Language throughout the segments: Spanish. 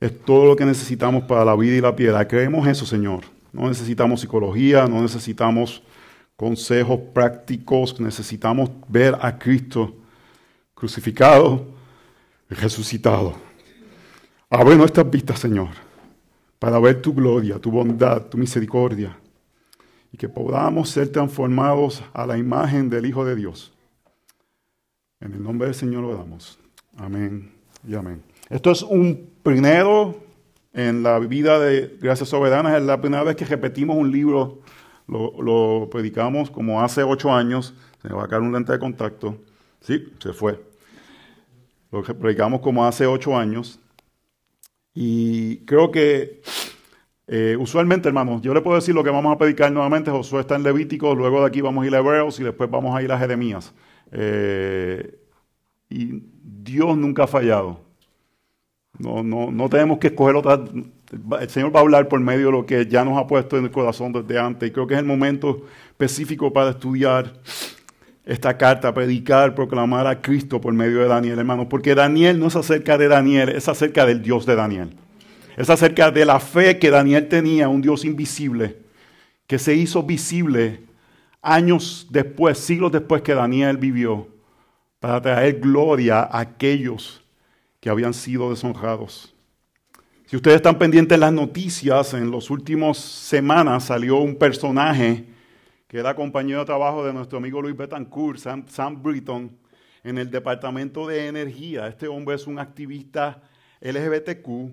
es todo lo que necesitamos para la vida y la piedad. Creemos eso, Señor. No necesitamos psicología, no necesitamos consejos prácticos, necesitamos ver a Cristo crucificado y resucitado. Abre nuestras vistas, Señor, para ver tu gloria, tu bondad, tu misericordia, y que podamos ser transformados a la imagen del Hijo de Dios. En el nombre del Señor lo damos. Amén y amén. Esto es un primero en la vida de Gracias Soberanas. Es la primera vez que repetimos un libro. Lo, predicamos como hace ocho años. Se me va a caer un lente de contacto. Sí, se fue. Lo predicamos como hace ocho años. Y creo que eh, usualmente, hermanos, yo le puedo decir lo que vamos a predicar nuevamente. Josué está en Levítico, luego de aquí vamos a ir a Hebreos y después vamos a ir a Jeremías. Eh, y Dios nunca ha fallado. No, no, no tenemos que escoger otra. El Señor va a hablar por medio de lo que ya nos ha puesto en el corazón desde antes. Y creo que es el momento específico para estudiar esta carta, predicar, proclamar a Cristo por medio de Daniel, hermanos. Porque Daniel no es acerca de Daniel, es acerca del Dios de Daniel. Es acerca de la fe que Daniel tenía, un Dios invisible, que se hizo visible años después, siglos después que Daniel vivió para traer gloria a aquellos que habían sido deshonrados. Si ustedes están pendientes de las noticias, en las últimas semanas salió un personaje que era compañero de trabajo de nuestro amigo Luis Betancourt, Sam, Sam Britton, en el Departamento de Energía. Este hombre es un activista LGBTQ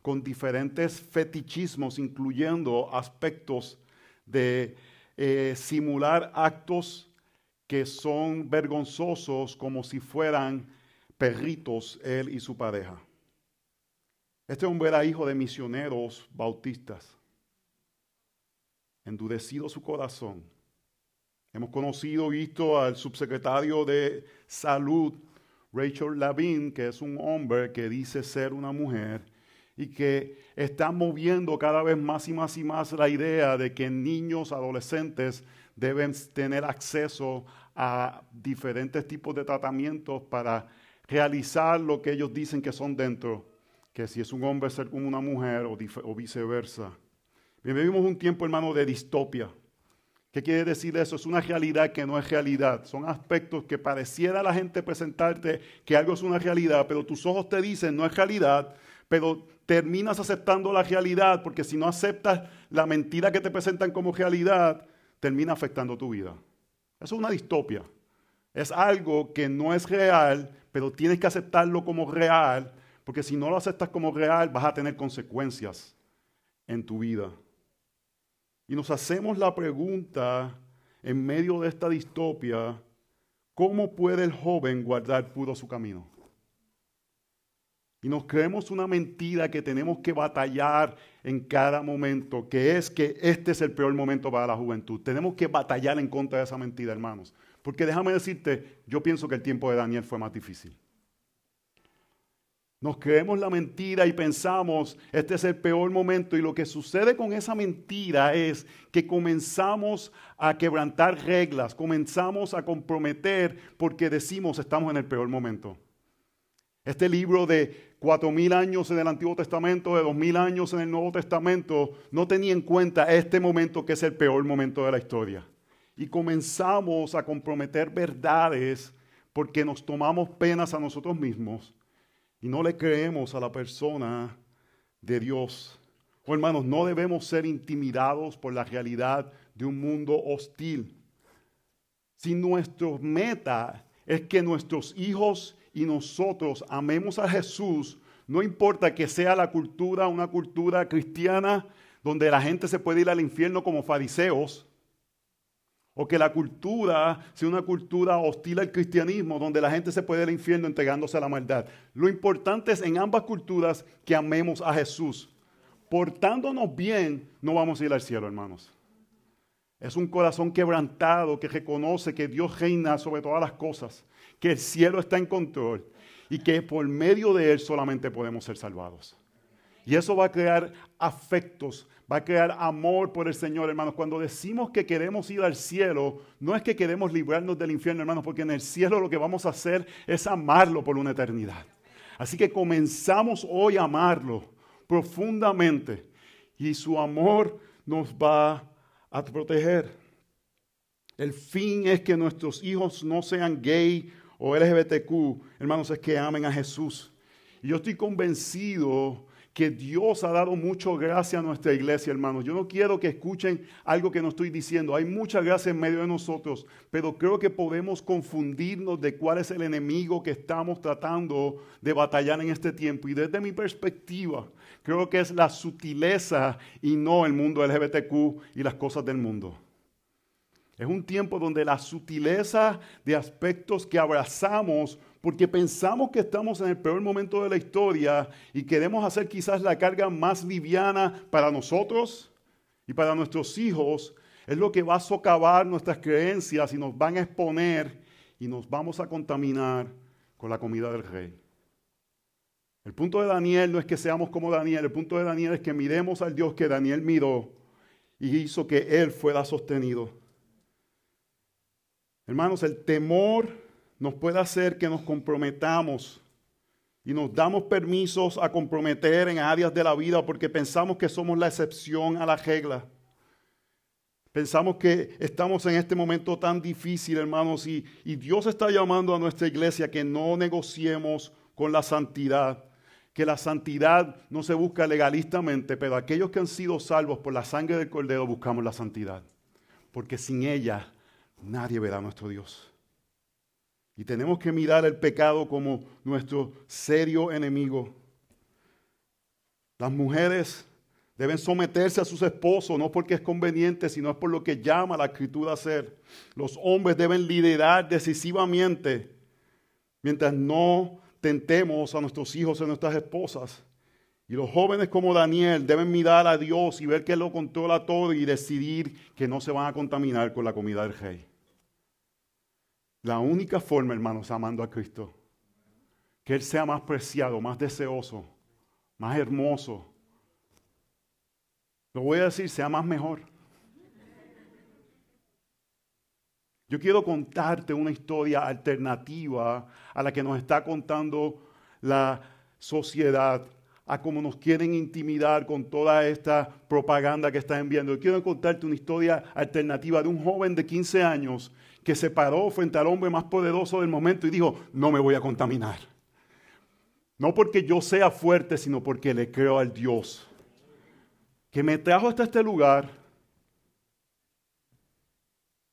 con diferentes fetichismos, incluyendo aspectos de eh, simular actos que son vergonzosos como si fueran perritos él y su pareja. Este hombre era hijo de misioneros bautistas. Endurecido su corazón. Hemos conocido, visto al subsecretario de Salud, Rachel Lavin, que es un hombre que dice ser una mujer y que está moviendo cada vez más y más y más la idea de que niños, adolescentes deben tener acceso a diferentes tipos de tratamientos para realizar lo que ellos dicen que son dentro, que si es un hombre ser como una mujer o, viceversa. Vivimos un tiempo, hermano, de distopia. ¿Qué quiere decir eso? Es una realidad que no es realidad. Son aspectos que pareciera a la gente presentarte que algo es una realidad, pero tus ojos te dicen no es realidad, pero terminas aceptando la realidad porque si no aceptas la mentira que te presentan como realidad, termina afectando tu vida. Eso es una distopia. Es algo que no es real, pero tienes que aceptarlo como real, porque si no lo aceptas como real, vas a tener consecuencias en tu vida. Y nos hacemos la pregunta en medio de esta distopia, ¿cómo puede el joven guardar puro su camino? Y nos creemos una mentira que tenemos que batallar en cada momento, que es que este es el peor momento para la juventud. Tenemos que batallar en contra de esa mentira, hermanos. Porque déjame decirte, yo pienso que el tiempo de Daniel fue más difícil. Nos creemos la mentira y pensamos, este es el peor momento. Y lo que sucede con esa mentira es que comenzamos a quebrantar reglas, comenzamos a comprometer porque decimos, estamos en el peor momento. Este libro de cuatro mil años en el Antiguo Testamento, de dos mil años en el Nuevo Testamento, no tenía en cuenta este momento que es el peor momento de la historia. Y comenzamos a comprometer verdades porque nos tomamos penas a nosotros mismos y no le creemos a la persona de Dios. Oh, hermanos, no debemos ser intimidados por la realidad de un mundo hostil. Si nuestra meta es que nuestros hijos y nosotros amemos a Jesús, no importa que sea la cultura, una cultura cristiana donde la gente se puede ir al infierno como fariseos, o que la cultura sea una cultura hostil al cristianismo, donde la gente se puede ir al infierno entregándose a la maldad. Lo importante es en ambas culturas que amemos a Jesús. Portándonos bien, no vamos a ir al cielo, hermanos. Es un corazón quebrantado que reconoce que Dios reina sobre todas las cosas que el cielo está en control y que por medio de Él solamente podemos ser salvados. Y eso va a crear afectos, va a crear amor por el Señor, hermanos. Cuando decimos que queremos ir al cielo, no es que queremos librarnos del infierno, hermanos, porque en el cielo lo que vamos a hacer es amarlo por una eternidad. Así que comenzamos hoy a amarlo. profundamente y su amor nos va a proteger. El fin es que nuestros hijos no sean gay o LGBTQ, hermanos, es que amen a Jesús. Y yo estoy convencido que Dios ha dado mucha gracia a nuestra iglesia, hermanos. Yo no quiero que escuchen algo que no estoy diciendo. Hay mucha gracia en medio de nosotros, pero creo que podemos confundirnos de cuál es el enemigo que estamos tratando de batallar en este tiempo. Y desde mi perspectiva, creo que es la sutileza y no el mundo LGBTQ y las cosas del mundo. Es un tiempo donde la sutileza de aspectos que abrazamos porque pensamos que estamos en el peor momento de la historia y queremos hacer quizás la carga más liviana para nosotros y para nuestros hijos, es lo que va a socavar nuestras creencias y nos van a exponer y nos vamos a contaminar con la comida del rey. El punto de Daniel no es que seamos como Daniel, el punto de Daniel es que miremos al Dios que Daniel miró y hizo que él fuera sostenido. Hermanos, el temor nos puede hacer que nos comprometamos y nos damos permisos a comprometer en áreas de la vida porque pensamos que somos la excepción a la regla. Pensamos que estamos en este momento tan difícil, hermanos, y, y Dios está llamando a nuestra iglesia que no negociemos con la santidad, que la santidad no se busca legalistamente, pero aquellos que han sido salvos por la sangre del Cordero buscamos la santidad, porque sin ella nadie verá a nuestro Dios. Y tenemos que mirar el pecado como nuestro serio enemigo. Las mujeres deben someterse a sus esposos, no porque es conveniente, sino es por lo que llama la escritura a ser. Los hombres deben liderar decisivamente mientras no tentemos a nuestros hijos y a nuestras esposas. Y los jóvenes como Daniel deben mirar a Dios y ver que Él lo controla todo y decidir que no se van a contaminar con la comida del rey. La única forma, hermanos, amando a Cristo, que Él sea más preciado, más deseoso, más hermoso. Lo voy a decir, sea más mejor. Yo quiero contarte una historia alternativa a la que nos está contando la sociedad, a cómo nos quieren intimidar con toda esta propaganda que están enviando. Yo quiero contarte una historia alternativa de un joven de 15 años que se paró frente al hombre más poderoso del momento y dijo, no me voy a contaminar. No porque yo sea fuerte, sino porque le creo al Dios que me trajo hasta este lugar,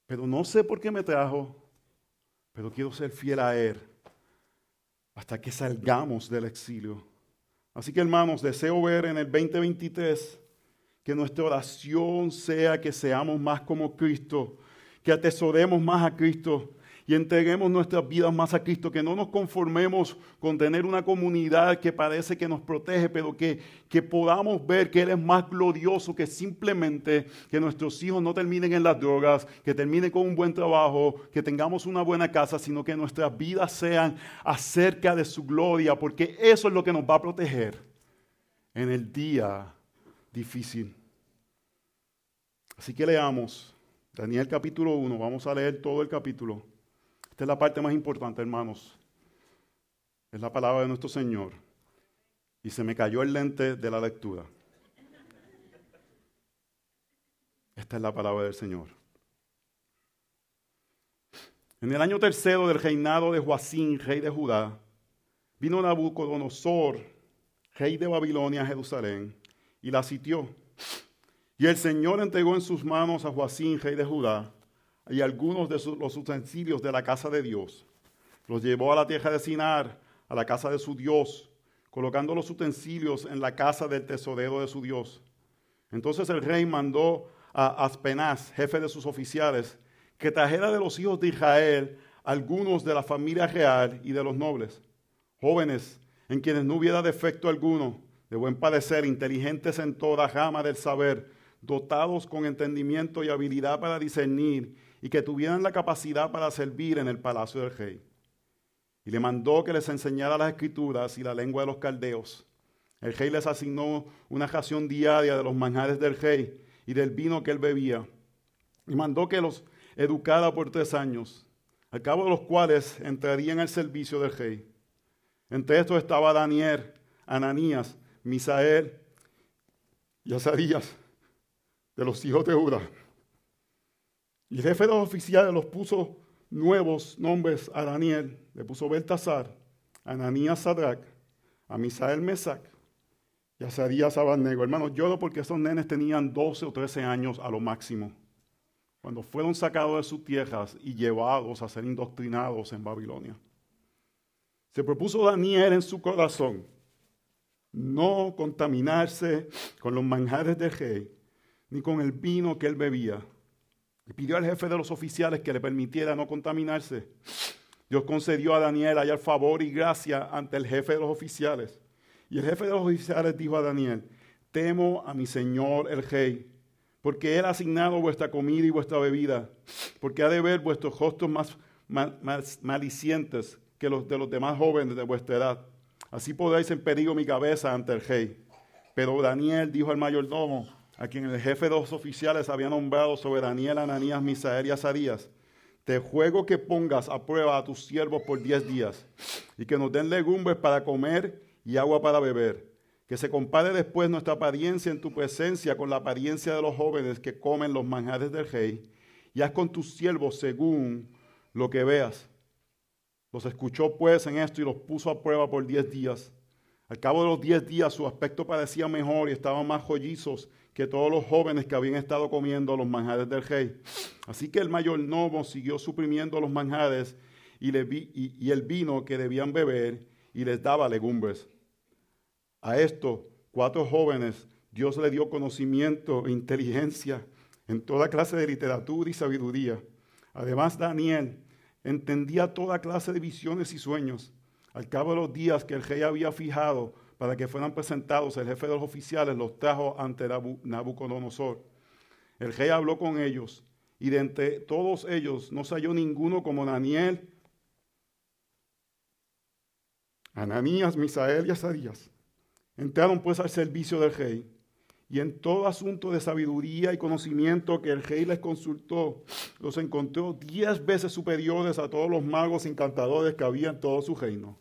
pero no sé por qué me trajo, pero quiero ser fiel a Él hasta que salgamos del exilio. Así que hermanos, deseo ver en el 2023 que nuestra oración sea que seamos más como Cristo, que atesoremos más a Cristo y entreguemos nuestras vidas más a Cristo, que no nos conformemos con tener una comunidad que parece que nos protege, pero que, que podamos ver que Él es más glorioso que simplemente que nuestros hijos no terminen en las drogas, que terminen con un buen trabajo, que tengamos una buena casa, sino que nuestras vidas sean acerca de su gloria, porque eso es lo que nos va a proteger en el día difícil. Así que leamos Daniel capítulo 1, vamos a leer todo el capítulo. Esta es la parte más importante, hermanos. Es la palabra de nuestro Señor. Y se me cayó el lente de la lectura. Esta es la palabra del Señor. En el año tercero del reinado de Joacín, rey de Judá, vino Nabucodonosor, rey de Babilonia, a Jerusalén, y la sitió y el Señor entregó en sus manos a Joacín, rey de Judá, y algunos de los utensilios de la casa de Dios. Los llevó a la tierra de Sinar, a la casa de su Dios, colocando los utensilios en la casa del tesorero de su Dios. Entonces el rey mandó a Aspenaz, jefe de sus oficiales, que trajera de los hijos de Israel algunos de la familia real y de los nobles, jóvenes en quienes no hubiera defecto alguno, de buen parecer, inteligentes en toda rama del saber, dotados con entendimiento y habilidad para discernir, y que tuvieran la capacidad para servir en el palacio del rey. Y le mandó que les enseñara las escrituras y la lengua de los caldeos. El rey les asignó una ración diaria de los manjares del rey y del vino que él bebía. Y mandó que los educara por tres años, al cabo de los cuales entrarían al servicio del rey. Entre estos estaba Daniel, Ananías, Misael, y Azarías de los hijos de Judá. Y el jefe de los oficiales los puso nuevos nombres a Daniel. Le puso Beltasar, Ananías Sadrach, a Misael Mesac y a Azarías Abadnego. Hermanos, lloro porque esos nenes tenían 12 o 13 años a lo máximo. Cuando fueron sacados de sus tierras y llevados a ser indoctrinados en Babilonia. Se propuso Daniel en su corazón no contaminarse con los manjares de rey, ni con el vino que él bebía. Le pidió al jefe de los oficiales que le permitiera no contaminarse. Dios concedió a Daniel hallar favor y gracia ante el jefe de los oficiales. Y el jefe de los oficiales dijo a Daniel, temo a mi señor el rey, porque él ha asignado vuestra comida y vuestra bebida, porque ha de ver vuestros rostros más, más malicientes que los de los demás jóvenes de vuestra edad Así podéis en peligro mi cabeza ante el rey. Pero Daniel dijo al mayordomo, a quien el jefe de los oficiales había nombrado sobre Daniel, Ananías, Misael y Azarías, te juego que pongas a prueba a tus siervos por diez días y que nos den legumbres para comer y agua para beber. Que se compare después nuestra apariencia en tu presencia con la apariencia de los jóvenes que comen los manjares del rey y haz con tus siervos según lo que veas. Los escuchó pues en esto y los puso a prueba por diez días. Al cabo de los diez días su aspecto parecía mejor y estaban más jollizos que todos los jóvenes que habían estado comiendo los manjares del rey. Así que el mayor novo siguió suprimiendo los manjares y, y el vino que debían beber y les daba legumbres. A estos cuatro jóvenes Dios le dio conocimiento e inteligencia en toda clase de literatura y sabiduría. Además Daniel entendía toda clase de visiones y sueños. Al cabo de los días que el rey había fijado para que fueran presentados, el jefe de los oficiales los trajo ante Nabucodonosor. El rey habló con ellos y de entre todos ellos no se halló ninguno como Daniel, Ananías, Misael y Azarías. Entraron pues al servicio del rey y en todo asunto de sabiduría y conocimiento que el rey les consultó, los encontró diez veces superiores a todos los magos encantadores que había en todo su reino.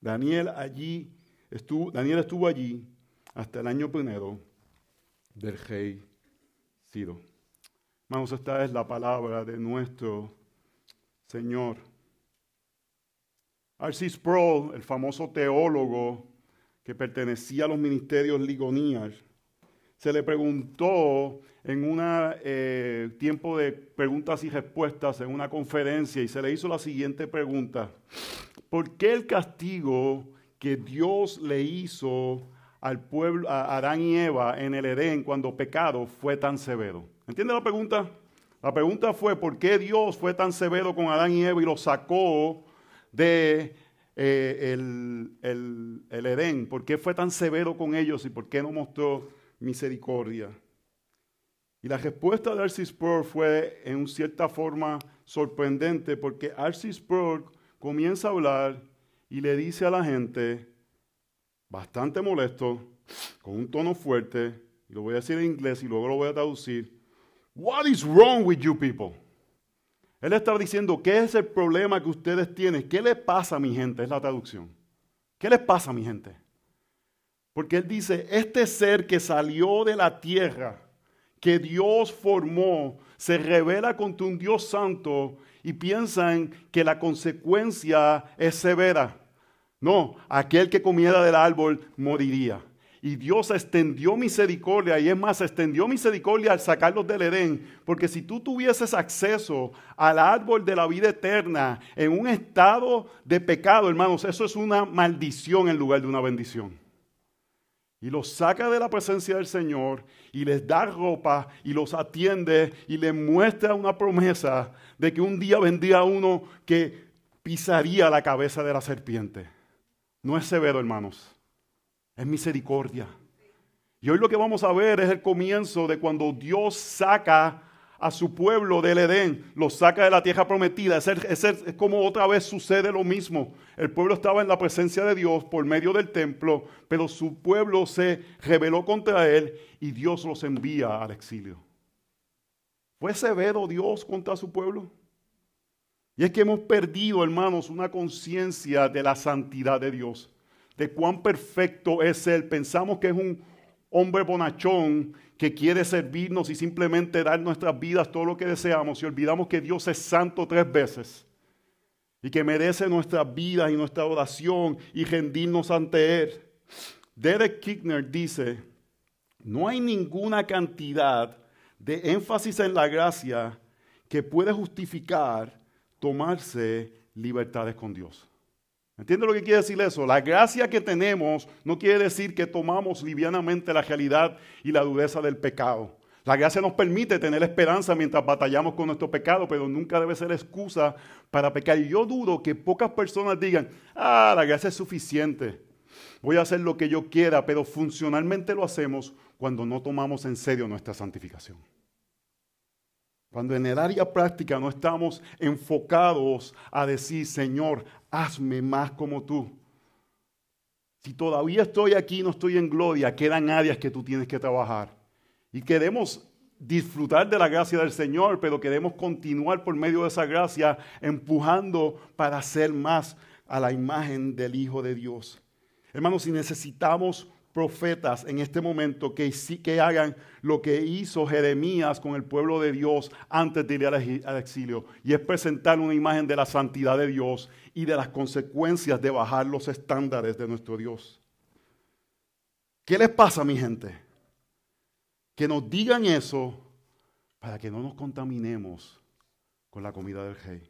Daniel allí Daniel estuvo allí hasta el año primero del rey Ciro. Hermanos, esta es la palabra de nuestro Señor. R.C. Sproul, el famoso teólogo que pertenecía a los ministerios ligonías, se le preguntó en un eh, tiempo de preguntas y respuestas en una conferencia y se le hizo la siguiente pregunta. ¿Por qué el castigo que Dios le hizo al pueblo, a Adán y Eva en el Edén cuando pecado fue tan severo? ¿Entiende la pregunta? La pregunta fue por qué Dios fue tan severo con Adán y Eva y lo sacó de eh, el Edén. ¿Por qué fue tan severo con ellos y por qué no mostró misericordia. Y la respuesta de Arcis Spur fue en cierta forma sorprendente porque Arcis Spur comienza a hablar y le dice a la gente, bastante molesto, con un tono fuerte, y lo voy a decir en inglés y luego lo voy a traducir, What is wrong with you people? Él estaba diciendo, ¿qué es el problema que ustedes tienen? ¿Qué les pasa a mi gente? Es la traducción. ¿Qué les pasa a mi gente? Porque él dice, este ser que salió de la tierra, que Dios formó, se revela contra un Dios santo y piensan que la consecuencia es severa. No, aquel que comiera del árbol moriría. Y Dios extendió misericordia, y es más, extendió misericordia al sacarlos del Edén, porque si tú tuvieses acceso al árbol de la vida eterna en un estado de pecado, hermanos, eso es una maldición en lugar de una bendición y los saca de la presencia del Señor y les da ropa y los atiende y les muestra una promesa de que un día vendría uno que pisaría la cabeza de la serpiente. No es severo, hermanos, es misericordia. Y hoy lo que vamos a ver es el comienzo de cuando Dios saca a su pueblo del Edén, lo saca de la tierra prometida. Es, como otra vez sucede lo mismo. El pueblo estaba en la presencia de Dios por medio del templo, pero su pueblo se rebeló contra él y Dios los envía al exilio. ¿Fue severo Dios contra su pueblo? Y es que hemos perdido, hermanos, una conciencia de la santidad de Dios, de cuán perfecto es Él. Pensamos que es un hombre bonachón que quiere servirnos y simplemente dar nuestras vidas todo lo que deseamos y olvidamos que Dios es santo tres veces y que merece nuestras vidas y nuestra oración y rendirnos ante Él. Derek Kickner dice, no hay ninguna cantidad de énfasis en la gracia que puede justificar tomarse libertades con Dios. ¿Entiende lo que quiere decir eso? La gracia que tenemos no quiere decir que tomamos livianamente la realidad y la dureza del pecado. La gracia nos permite tener esperanza mientras batallamos con nuestro pecado, pero nunca debe ser excusa para pecar. Y yo dudo que pocas personas digan, ah, la gracia es suficiente. Voy a hacer lo que yo quiera, pero funcionalmente lo hacemos cuando no tomamos en serio nuestra santificación. Cuando en el área práctica no estamos enfocados a decir, Señor, hazme más como tú. Si todavía estoy aquí, no estoy en gloria, quedan áreas que tú tienes que trabajar. Y queremos disfrutar de la gracia del Señor, pero queremos continuar por medio de esa gracia empujando para ser más a la imagen del Hijo de Dios. Hermanos, si necesitamos profetas en este momento que que hagan lo que hizo Jeremías con el pueblo de Dios antes de ir al exilio, y es presentar una imagen de la santidad de Dios y de las consecuencias de bajar los estándares de nuestro Dios. ¿Qué les pasa, mi gente? Que nos digan eso para que no nos contaminemos con la comida del rey.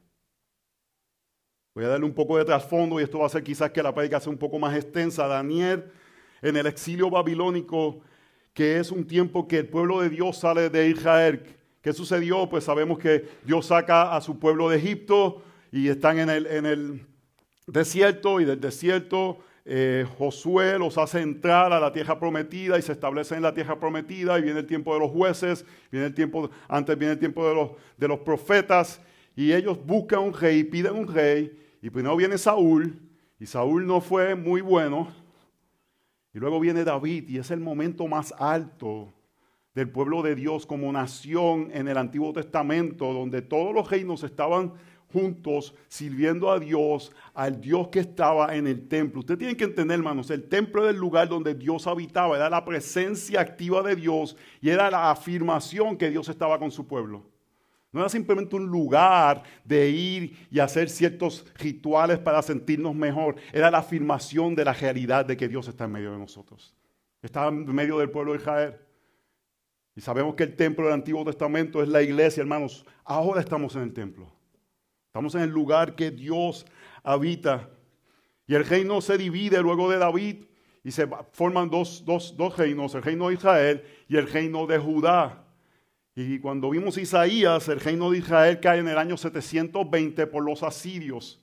Voy a darle un poco de trasfondo y esto va a hacer quizás que la predica sea un poco más extensa. Daniel en el exilio babilónico, que es un tiempo que el pueblo de Dios sale de Israel. ¿Qué sucedió? Pues sabemos que Dios saca a su pueblo de Egipto y están en el, en el desierto y del desierto eh, Josué los hace entrar a la tierra prometida y se establecen en la tierra prometida y viene el tiempo de los jueces, viene el tiempo, antes viene el tiempo de los, de los profetas y ellos buscan un rey, piden un rey y primero viene Saúl y Saúl no fue muy bueno y luego viene David y es el momento más alto del pueblo de Dios como nación en el Antiguo Testamento, donde todos los reinos estaban juntos sirviendo a Dios, al Dios que estaba en el templo. Usted tiene que entender, hermanos, el templo era el lugar donde Dios habitaba, era la presencia activa de Dios y era la afirmación que Dios estaba con su pueblo. No era simplemente un lugar de ir y hacer ciertos rituales para sentirnos mejor. Era la afirmación de la realidad de que Dios está en medio de nosotros. Estaba en medio del pueblo de Israel. Y sabemos que el templo del Antiguo Testamento es la iglesia, hermanos. Ahora estamos en el templo. Estamos en el lugar que Dios habita. Y el reino se divide luego de David y se forman dos, dos, dos reinos, el reino de Israel y el reino de Judá. Y cuando vimos Isaías, el reino de Israel cae en el año 720 por los asirios,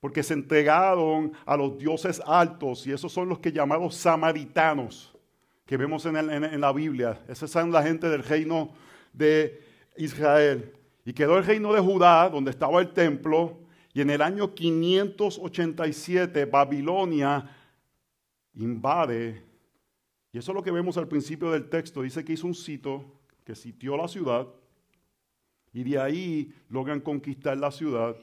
porque se entregaron a los dioses altos, y esos son los que llamados samaritanos, que vemos en, la Biblia. Esos son la gente del reino de Israel. Y quedó el reino de Judá, donde estaba el templo, y en el año 587 Babilonia invade, y eso es lo que vemos al principio del texto, dice que hizo un sitio que sitió la ciudad y de ahí logran conquistar la ciudad.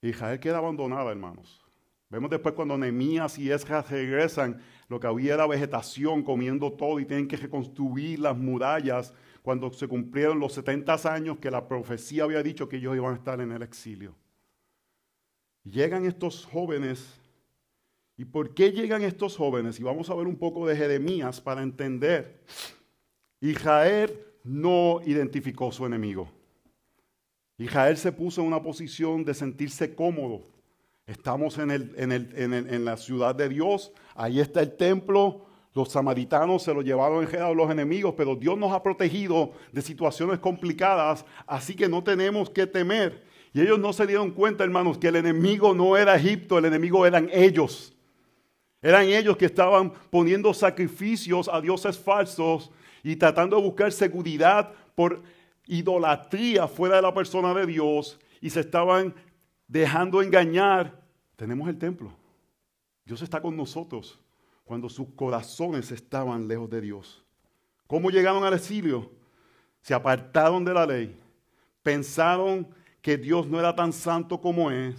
Israel queda abandonada, hermanos. Vemos después cuando Nehemías y Esdras regresan, lo que había era vegetación comiendo todo y tienen que reconstruir las murallas cuando se cumplieron los 70 años que la profecía había dicho que ellos iban a estar en el exilio. Llegan estos jóvenes. ¿Y por qué llegan estos jóvenes? Y vamos a ver un poco de Jeremías para entender Israel no identificó su enemigo. Israel se puso en una posición de sentirse cómodo. Estamos en, en, la ciudad de Dios, ahí está el templo, los samaritanos se lo llevaron en los enemigos, pero Dios nos ha protegido de situaciones complicadas, así que no tenemos que temer. Y ellos no se dieron cuenta, hermanos, que el enemigo no era Egipto, el enemigo eran ellos. Eran ellos que estaban poniendo sacrificios a dioses falsos y tratando de buscar seguridad por idolatría fuera de la persona de Dios y se estaban dejando engañar, tenemos el templo. Dios está con nosotros cuando sus corazones estaban lejos de Dios. ¿Cómo llegaron al exilio? Se apartaron de la ley, pensaron que Dios no era tan santo como es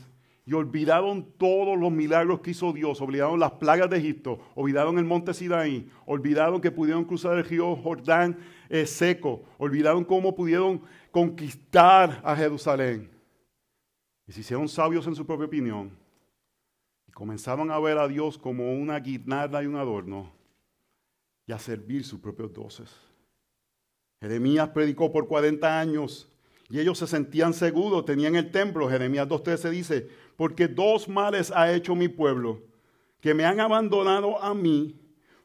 y olvidaron todos los milagros que hizo Dios, olvidaron las plagas de Egipto, olvidaron el monte Sinaí, olvidaron que pudieron cruzar el río Jordán eh, seco, olvidaron cómo pudieron conquistar a Jerusalén. Y se hicieron sabios en su propia opinión y comenzaron a ver a Dios como una guirnalda y un adorno y a servir sus propios dioses. Jeremías predicó por 40 años y ellos se sentían seguros, tenían el templo. Jeremías 2.13 dice, porque dos males ha hecho mi pueblo, que me han abandonado a mí,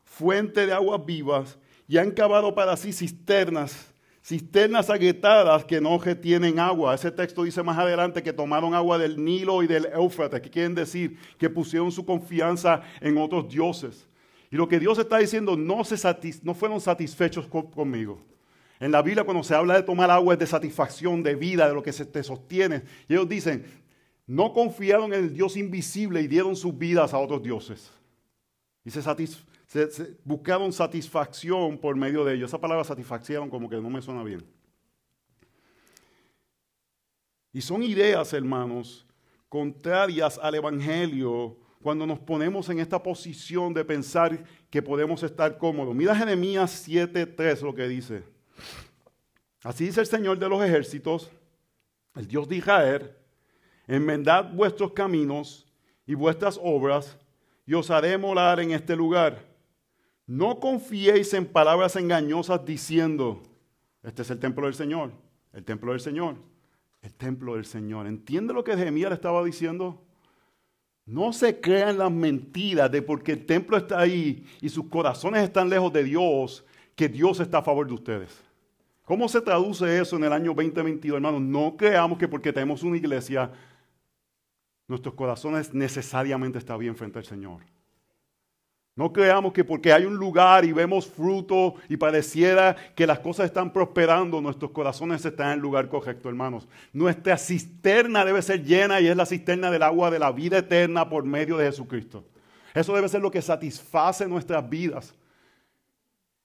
fuente de aguas vivas, y han cavado para sí cisternas, cisternas agrietadas que no retienen agua. Ese texto dice más adelante que tomaron agua del Nilo y del Éufrates, que quieren decir que pusieron su confianza en otros dioses. Y lo que Dios está diciendo, no, se no fueron satisfechos conmigo. En la Biblia cuando se habla de tomar agua es de satisfacción, de vida, de lo que se te sostiene. Y ellos dicen, no confiaron en el Dios invisible y dieron sus vidas a otros dioses. Y se, buscaron satisfacción por medio de ellos. Esa palabra satisfacción como que no me suena bien. Y son ideas, hermanos, contrarias al Evangelio cuando nos ponemos en esta posición de pensar que podemos estar cómodos. Mira Jeremías 7.3 lo que dice. Así dice el Señor de los ejércitos, el Dios de Israel, enmendad vuestros caminos y vuestras obras, y os haré morar en este lugar. No confiéis en palabras engañosas diciendo, este es el templo del Señor, el templo del Señor, el templo del Señor. ¿Entiende lo que Jeremías le estaba diciendo? No se crean las mentiras de porque el templo está ahí y sus corazones están lejos de Dios, que Dios está a favor de ustedes. ¿Cómo se traduce eso en el año 2022, hermanos? No creamos que porque tenemos una iglesia, nuestros corazones necesariamente están bien frente al Señor. No creamos que porque hay un lugar y vemos fruto y pareciera que las cosas están prosperando, nuestros corazones están en el lugar correcto, hermanos. Nuestra cisterna debe ser llena y es la cisterna del agua de la vida eterna por medio de Jesucristo. Eso debe ser lo que satisface nuestras vidas.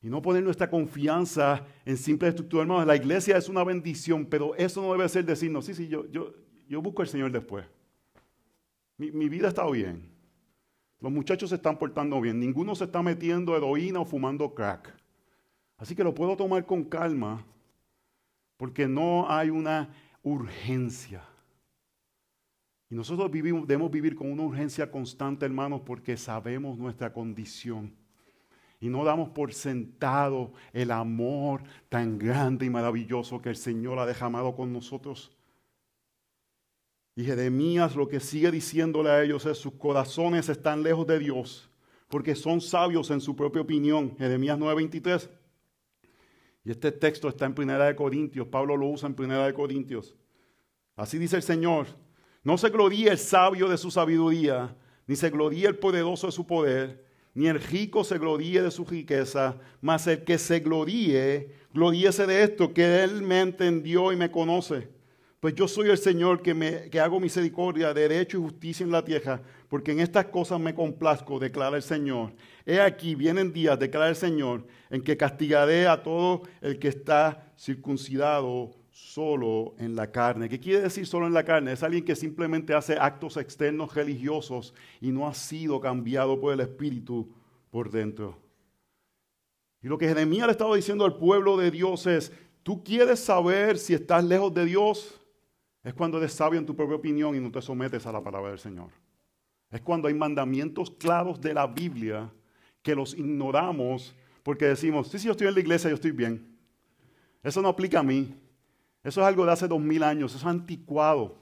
Y no poner nuestra confianza en simple estructura, hermanos. La iglesia es una bendición, pero eso no debe ser decirnos, sí, sí, yo, yo, yo busco al Señor después. Mi, mi vida está bien. Los muchachos se están portando bien. Ninguno se está metiendo heroína o fumando crack. Así que lo puedo tomar con calma porque no hay una urgencia. Y nosotros debemos vivir con una urgencia constante, hermanos, porque sabemos nuestra condición. Y no damos por sentado el amor tan grande y maravilloso que el Señor ha derramado con nosotros. Y Jeremías lo que sigue diciéndole a ellos es, sus corazones están lejos de Dios, porque son sabios en su propia opinión. Jeremías 9:23. Y este texto está en Primera de Corintios, Pablo lo usa en Primera de Corintios. Así dice el Señor, no se gloríe el sabio de su sabiduría, ni se gloríe el poderoso de su poder, ni el rico se gloríe de su riqueza, mas el que se gloríe, gloríese de esto, que él me entendió y me conoce. Pues yo soy el Señor que, me, que hago misericordia, derecho y justicia en la tierra, porque en estas cosas me complazco, declara el Señor. He aquí, vienen días, declara el Señor, en que castigaré a todo el que está circuncidado solo en la carne. ¿Qué quiere decir solo en la carne? Es alguien que simplemente hace actos externos religiosos y no ha sido cambiado por el Espíritu por dentro. Y lo que Jeremías le estaba diciendo al pueblo de Dios es, ¿tú quieres saber si estás lejos de Dios? Es cuando eres sabio en tu propia opinión y no te sometes a la palabra del Señor. Es cuando hay mandamientos claros de la Biblia que los ignoramos porque decimos, sí, sí, yo estoy en la iglesia, yo estoy bien. Eso no aplica a mí. Eso es algo de hace dos mil años, es anticuado.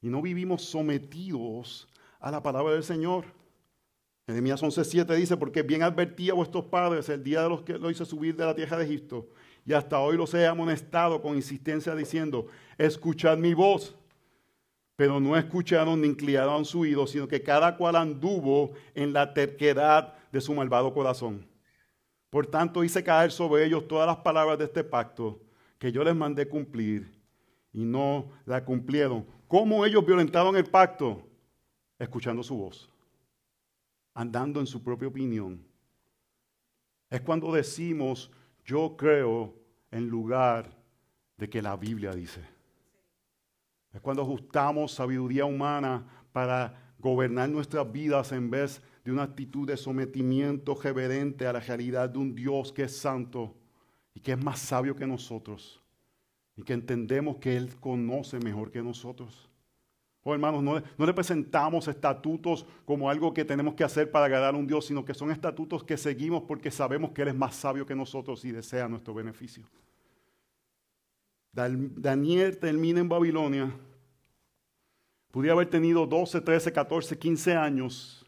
Y no vivimos sometidos a la palabra del Señor. Jeremías 11:7 dice, porque bien advertía a vuestros padres el día de los que lo hice subir de la tierra de Egipto, y hasta hoy los he amonestado con insistencia diciendo, escuchad mi voz. Pero no escucharon ni inclinaron su oído, sino que cada cual anduvo en la terquedad de su malvado corazón. Por tanto hice caer sobre ellos todas las palabras de este pacto que yo les mandé cumplir y no la cumplieron. ¿Cómo ellos violentaron el pacto? Escuchando su voz, andando en su propia opinión. Es cuando decimos, yo creo en lugar de que la Biblia dice. Es cuando ajustamos sabiduría humana para gobernar nuestras vidas en vez de una actitud de sometimiento reverente a la realidad de un Dios que es santo y que es más sabio que nosotros y que entendemos que Él conoce mejor que nosotros. Oh, hermanos, no, no, le presentamos estatutos como algo que tenemos que hacer para agradar a un Dios, sino que son estatutos que seguimos porque sabemos que Él es más sabio que nosotros y desea nuestro beneficio. Daniel termina en Babilonia. Podría haber tenido 12, 13, 14, 15 años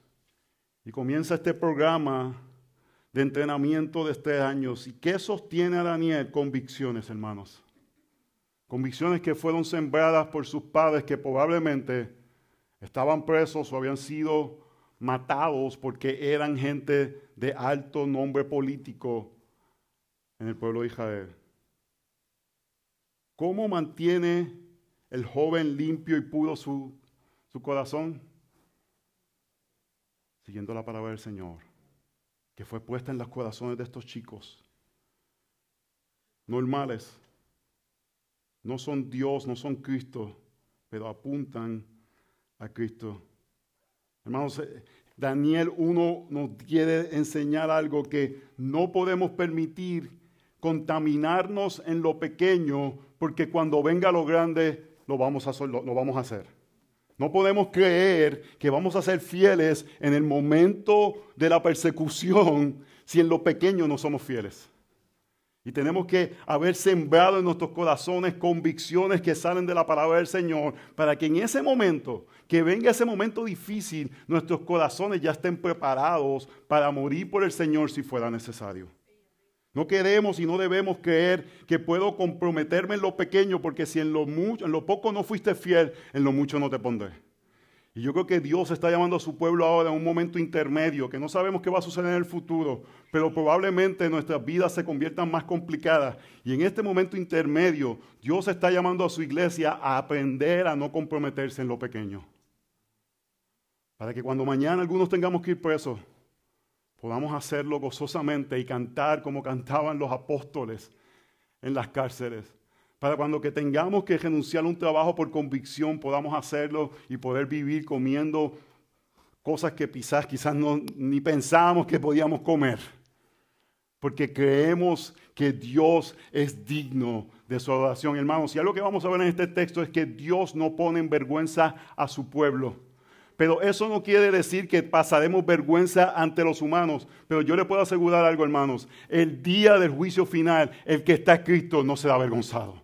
y comienza este programa de entrenamiento de este años. ¿Y qué sostiene a Daniel? Convicciones, hermanos. Convicciones que fueron sembradas por sus padres que probablemente estaban presos o habían sido matados porque eran gente de alto nombre político en el pueblo de Israel. ¿Cómo mantiene el joven limpio y puro su, su corazón? Siguiendo la palabra del Señor, que fue puesta en los corazones de estos chicos normales. No son Dios, no son Cristo, pero apuntan a Cristo. Hermanos, eh, Daniel 1 nos quiere enseñar algo que no podemos permitir contaminarnos en lo pequeño porque cuando venga lo grande lo vamos, a, lo, vamos a hacer. No podemos creer que vamos a ser fieles en el momento de la persecución si en lo pequeño no somos fieles. Y tenemos que haber sembrado en nuestros corazones convicciones que salen de la palabra del Señor para que en ese momento, que venga ese momento difícil, nuestros corazones ya estén preparados para morir por el Señor si fuera necesario. No queremos y no debemos creer que puedo comprometerme en lo pequeño, porque si en lo, mucho, en lo poco no fuiste fiel, en lo mucho no te pondré. Y yo creo que Dios está llamando a su pueblo ahora en un momento intermedio, que no sabemos qué va a suceder en el futuro, pero probablemente nuestras vidas se conviertan más complicadas. Y en este momento intermedio, Dios está llamando a su iglesia a aprender a no comprometerse en lo pequeño. Para que cuando mañana algunos tengamos que ir presos, podamos hacerlo gozosamente y cantar como cantaban los apóstoles en las cárceles. Para cuando que tengamos que renunciar a un trabajo por convicción, podamos hacerlo y poder vivir comiendo cosas que quizás, quizás no, ni pensábamos que podíamos comer. Porque creemos que Dios es digno de su adoración, hermanos. Y algo que vamos a ver en este texto es que Dios no pone en vergüenza a su pueblo. Pero eso no quiere decir que pasaremos vergüenza ante los humanos. Pero yo le puedo asegurar algo, hermanos. El día del juicio final, el que está Cristo no será avergonzado.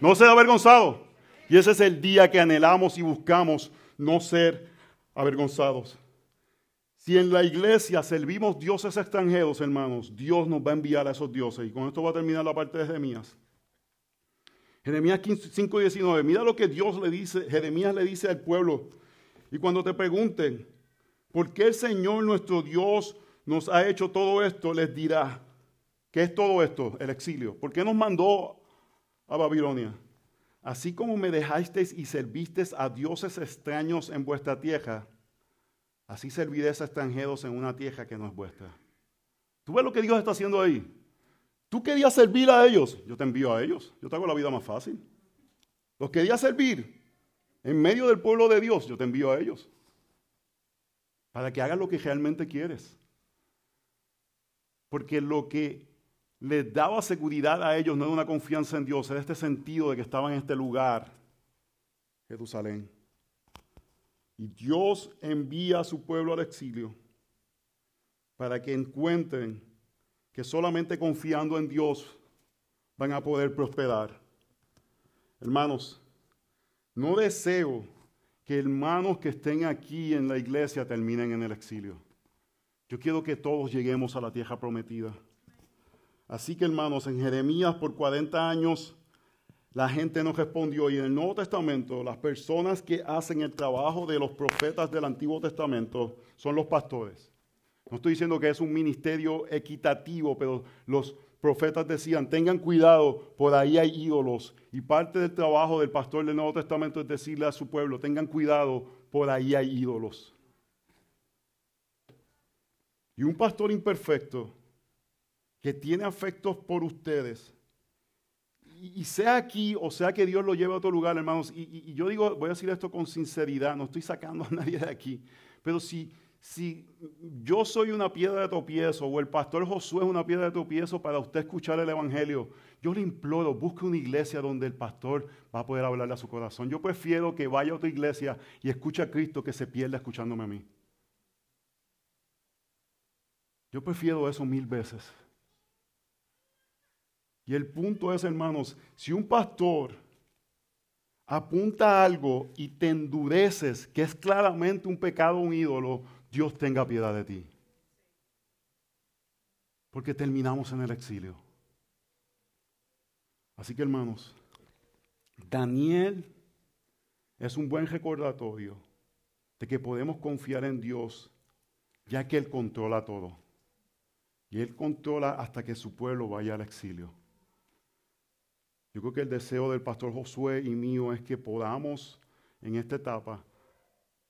No será avergonzado. Y ese es el día que anhelamos y buscamos no ser avergonzados. Si en la iglesia servimos dioses extranjeros, hermanos, Dios nos va a enviar a esos dioses. Y con esto va a terminar la parte de Jeremías. Jeremías 5:19. Mira lo que Dios le dice, Jeremías le dice al pueblo y cuando te pregunten, ¿por qué el Señor nuestro Dios nos ha hecho todo esto? Les dirá, ¿qué es todo esto? El exilio. ¿Por qué nos mandó a Babilonia? Así como me dejasteis y servisteis a dioses extraños en vuestra tierra, así serviréis a extranjeros en una tierra que no es vuestra. ¿Tú ves lo que Dios está haciendo ahí? ¿Tú querías servir a ellos? Yo te envío a ellos. Yo te hago la vida más fácil. Los querías servir. En medio del pueblo de Dios, yo te envío a ellos. Para que hagas lo que realmente quieres. Porque lo que les daba seguridad a ellos no era una confianza en Dios, era este sentido de que estaban en este lugar, Jerusalén. Y Dios envía a su pueblo al exilio para que encuentren que solamente confiando en Dios van a poder prosperar. Hermanos, no deseo que hermanos que estén aquí en la iglesia terminen en el exilio. Yo quiero que todos lleguemos a la tierra prometida. Así que hermanos, en Jeremías por 40 años la gente no respondió y en el Nuevo Testamento las personas que hacen el trabajo de los profetas del Antiguo Testamento son los pastores. No estoy diciendo que es un ministerio equitativo, pero los profetas decían, tengan cuidado, por ahí hay ídolos. Y parte del trabajo del pastor del Nuevo Testamento es decirle a su pueblo, tengan cuidado, por ahí hay ídolos. Y un pastor imperfecto que tiene afectos por ustedes y, sea aquí o sea que Dios lo lleve a otro lugar, hermanos, y, yo digo, voy a decir esto con sinceridad, no estoy sacando a nadie de aquí, pero si, si yo soy una piedra de tropiezo o el pastor Josué es una piedra de tropiezo para usted escuchar el Evangelio, yo le imploro, busque una iglesia donde el pastor va a poder hablarle a su corazón. Yo prefiero que vaya a otra iglesia y escuche a Cristo que se pierda escuchándome a mí. Yo prefiero eso mil veces. Y el punto es, hermanos, si un pastor apunta algo y te endureces, que es claramente un pecado, un ídolo, Dios tenga piedad de ti. Porque terminamos en el exilio. Así que, hermanos, Daniel es un buen recordatorio de que podemos confiar en Dios, ya que Él controla todo. Y Él controla hasta que su pueblo vaya al exilio. Yo creo que el deseo del pastor Josué y mío es que podamos en esta etapa,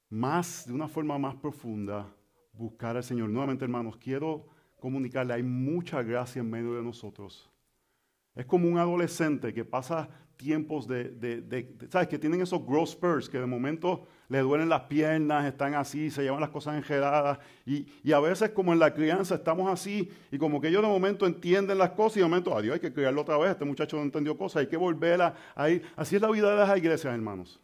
más de una forma más profunda, buscar al Señor. Nuevamente, hermanos, quiero comunicarle, hay mucha gracia en medio de nosotros. Es como un adolescente que pasa tiempos de, ¿sabes? Que tienen esos growth spurs, que de momento le duelen las piernas, están así, se llevan las cosas enredadas. Y, y, a veces como en la crianza estamos así y como que ellos de momento entienden las cosas y de momento, adiós, hay que criarlo otra vez, este muchacho no entendió cosas, hay que volver a, ir. Así es la vida de las iglesias, hermanos.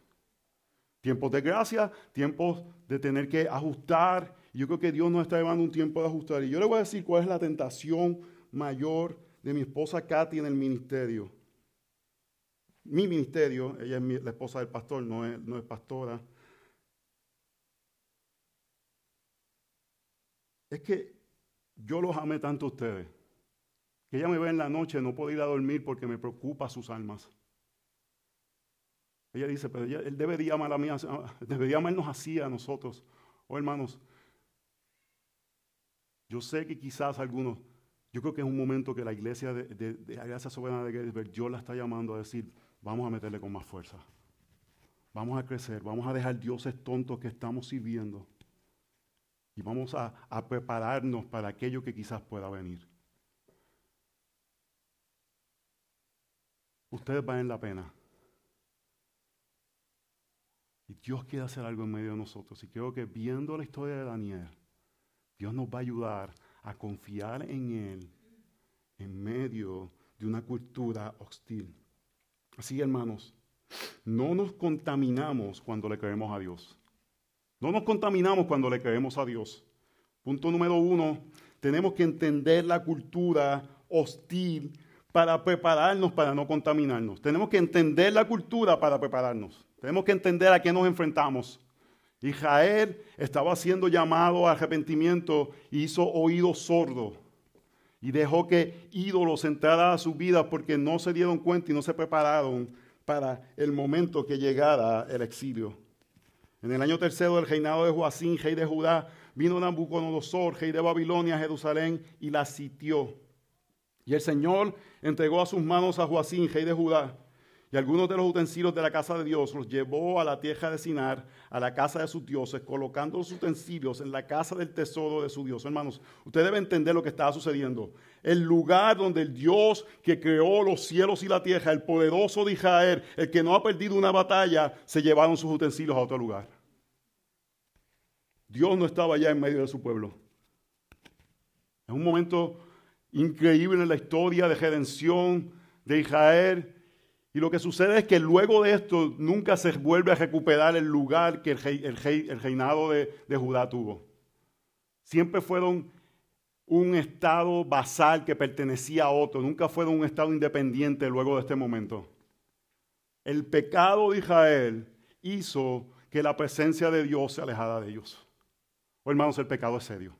Tiempos de gracia, tiempos de tener que ajustar. Yo creo que Dios nos está llevando un tiempo de ajustar. Y yo le voy a decir cuál es la tentación mayor de mi esposa Katy en el ministerio mi ministerio, ella es la esposa del pastor, no es, no es pastora, es que yo los amé tanto a ustedes, que ella me ve en la noche, no puedo ir a dormir porque me preocupa sus almas. Ella dice, pero él debería, amar a mí, debería amarnos así a nosotros. Oh hermanos, yo sé que quizás algunos, yo creo que es un momento que la iglesia de, de, la Gracia Soberana de Gettysburg, Dios la está llamando a decir, vamos a meterle con más fuerza. Vamos a crecer, vamos a dejar dioses tontos que estamos sirviendo. Y vamos a prepararnos para aquello que quizás pueda venir. Ustedes valen la pena. Y Dios quiere hacer algo en medio de nosotros. Y creo que viendo la historia de Daniel, Dios nos va a ayudar a confiar en Él en medio de una cultura hostil. Así, hermanos, no nos contaminamos cuando le creemos a Dios. No nos contaminamos cuando le creemos a Dios. Punto número uno, tenemos que entender la cultura hostil para prepararnos para no contaminarnos. Tenemos que entender la cultura para prepararnos. Tenemos que entender a qué nos enfrentamos. Israel estaba siendo llamado a arrepentimiento y hizo oído sordo y dejó que ídolos entraran a su vida porque no se dieron cuenta y no se prepararon para el momento que llegara el exilio. En el año tercero del reinado de Joacín, rey de Judá, vino Nabucodonosor, rey de Babilonia, a Jerusalén y la sitió. Y el Señor entregó a sus manos a Joacín, rey de Judá, y algunos de los utensilios de la casa de Dios los llevó a la tierra de Sinar, a la casa de sus dioses, colocando los utensilios en la casa del tesoro de su Dios. Hermanos, usted debe entender lo que estaba sucediendo. El lugar donde el Dios que creó los cielos y la tierra, el poderoso de Israel, el que no ha perdido una batalla, se llevaron sus utensilios a otro lugar. Dios no estaba allá en medio de su pueblo. Es un momento increíble en la historia de redención de Israel y lo que sucede es que luego de esto nunca se vuelve a recuperar el lugar que el, reinado de, Judá tuvo. Siempre fueron un estado basal que pertenecía a otro, nunca fueron un estado independiente luego de este momento. El pecado de Israel hizo que la presencia de Dios se alejara de ellos. Oh, hermanos, el pecado es serio.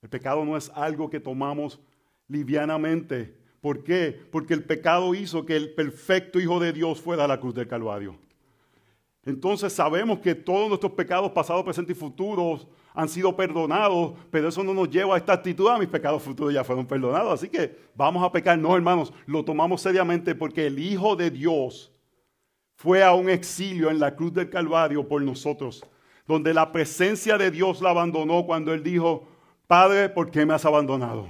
El pecado no es algo que tomamos livianamente. ¿Por qué? Porque el pecado hizo que el perfecto Hijo de Dios fuera a la cruz del Calvario. Entonces sabemos que todos nuestros pecados pasados, presentes y futuros han sido perdonados, pero eso no nos lleva a esta actitud, ah, mis pecados futuros ya fueron perdonados, así que vamos a pecar. No, hermanos, lo tomamos seriamente porque el Hijo de Dios fue a un exilio en la cruz del Calvario por nosotros, donde la presencia de Dios la abandonó cuando él dijo, Padre, ¿por qué me has abandonado?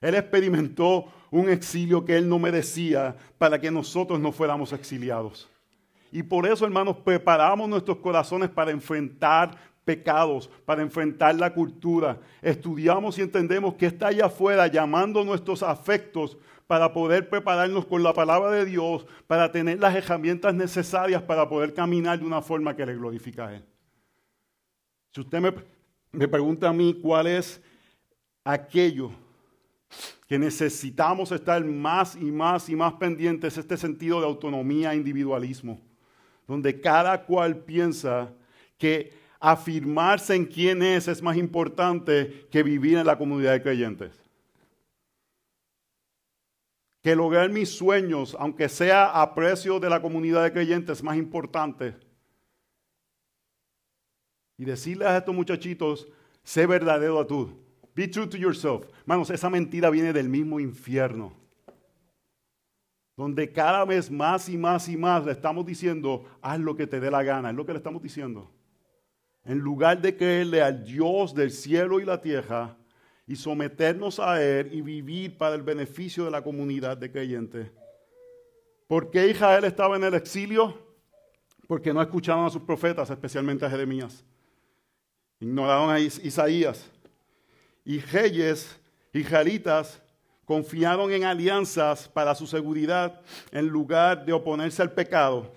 Él experimentó un exilio que Él no merecía para que nosotros no fuéramos exiliados. Y por eso, hermanos, preparamos nuestros corazones para enfrentar pecados, para enfrentar la cultura. Estudiamos y entendemos que está allá afuera llamando nuestros afectos para poder prepararnos con la palabra de Dios, para tener las herramientas necesarias para poder caminar de una forma que le glorifica a Él. Si usted me, me pregunta a mí cuál es aquello que necesitamos estar más y más y más pendientes, este sentido de autonomía e individualismo, donde cada cual piensa que afirmarse en quién es es más importante que vivir en la comunidad de creyentes. Que lograr mis sueños, aunque sea a precio de la comunidad de creyentes, es más importante. Y decirles a estos muchachitos, sé verdadero a tú. Be true to yourself. Manos, esa mentira viene del mismo infierno. Donde cada vez más y más y más le estamos diciendo, haz lo que te dé la gana. Es lo que le estamos diciendo en lugar de creerle al Dios del cielo y la tierra y someternos a Él y vivir para el beneficio de la comunidad de creyentes. ¿Por qué Israel estaba en el exilio? Porque no escucharon a sus profetas, especialmente a Jeremías. Ignoraron a Isaías. Y reyes israelitas confiaron en alianzas para su seguridad en lugar de oponerse al pecado.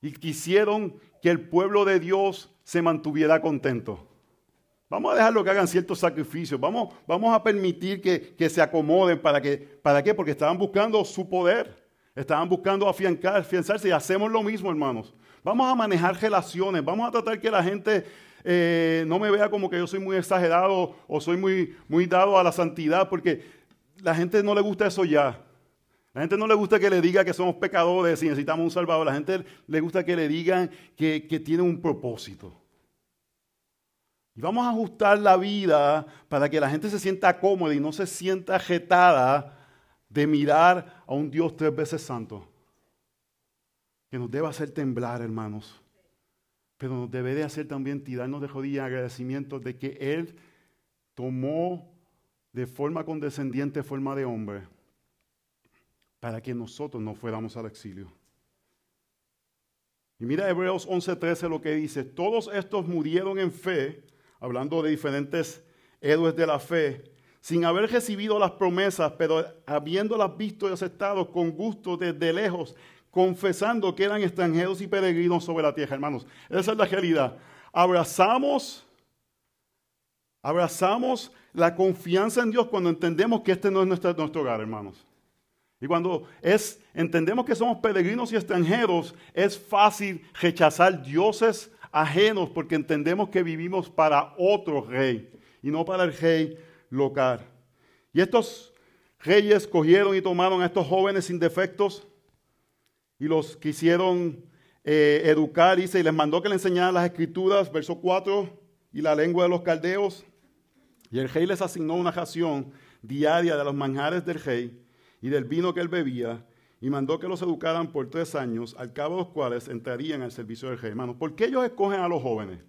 Y quisieron que el pueblo de Dios se mantuviera contento. Vamos a dejarlo que hagan ciertos sacrificios. Vamos, vamos a permitir que, se acomoden. ¿Para, que, ¿Para qué? Porque estaban buscando su poder. Estaban buscando afianzarse y hacemos lo mismo, hermanos. Vamos a manejar relaciones. Vamos a tratar que la gente eh, no me vea como que yo soy muy exagerado o soy muy, muy dado a la santidad, porque la gente no le gusta eso ya. La gente no le gusta que le diga que somos pecadores y necesitamos un salvador. La gente le gusta que le digan que, que tiene un propósito. Y vamos a ajustar la vida para que la gente se sienta cómoda y no se sienta ajetada de mirar a un Dios tres veces santo. Que nos debe hacer temblar, hermanos. Pero debe de hacer también tirarnos de rodillas agradecimiento de que Él tomó de forma condescendiente forma de hombre para que nosotros no fuéramos al exilio. Y mira Hebreos 11:13 lo que dice, todos estos murieron en fe, hablando de diferentes héroes de la fe, sin haber recibido las promesas, pero habiéndolas visto y aceptado con gusto desde lejos, confesando que eran extranjeros y peregrinos sobre la tierra, hermanos. Esa es la realidad. Abrazamos, abrazamos la confianza en Dios cuando entendemos que este no es nuestro, nuestro hogar, hermanos. Y cuando es, entendemos que somos peregrinos y extranjeros, es fácil rechazar dioses ajenos porque entendemos que vivimos para otro rey y no para el rey local. Y estos reyes cogieron y tomaron a estos jóvenes sin defectos y los quisieron eh, educar, dice, y les mandó que le enseñaran las escrituras, verso 4, y la lengua de los caldeos. Y el rey les asignó una ración diaria de los manjares del rey y del vino que él bebía, y mandó que los educaran por tres años, al cabo de los cuales entrarían al servicio del rey. Hermanos, ¿por qué ellos escogen a los jóvenes?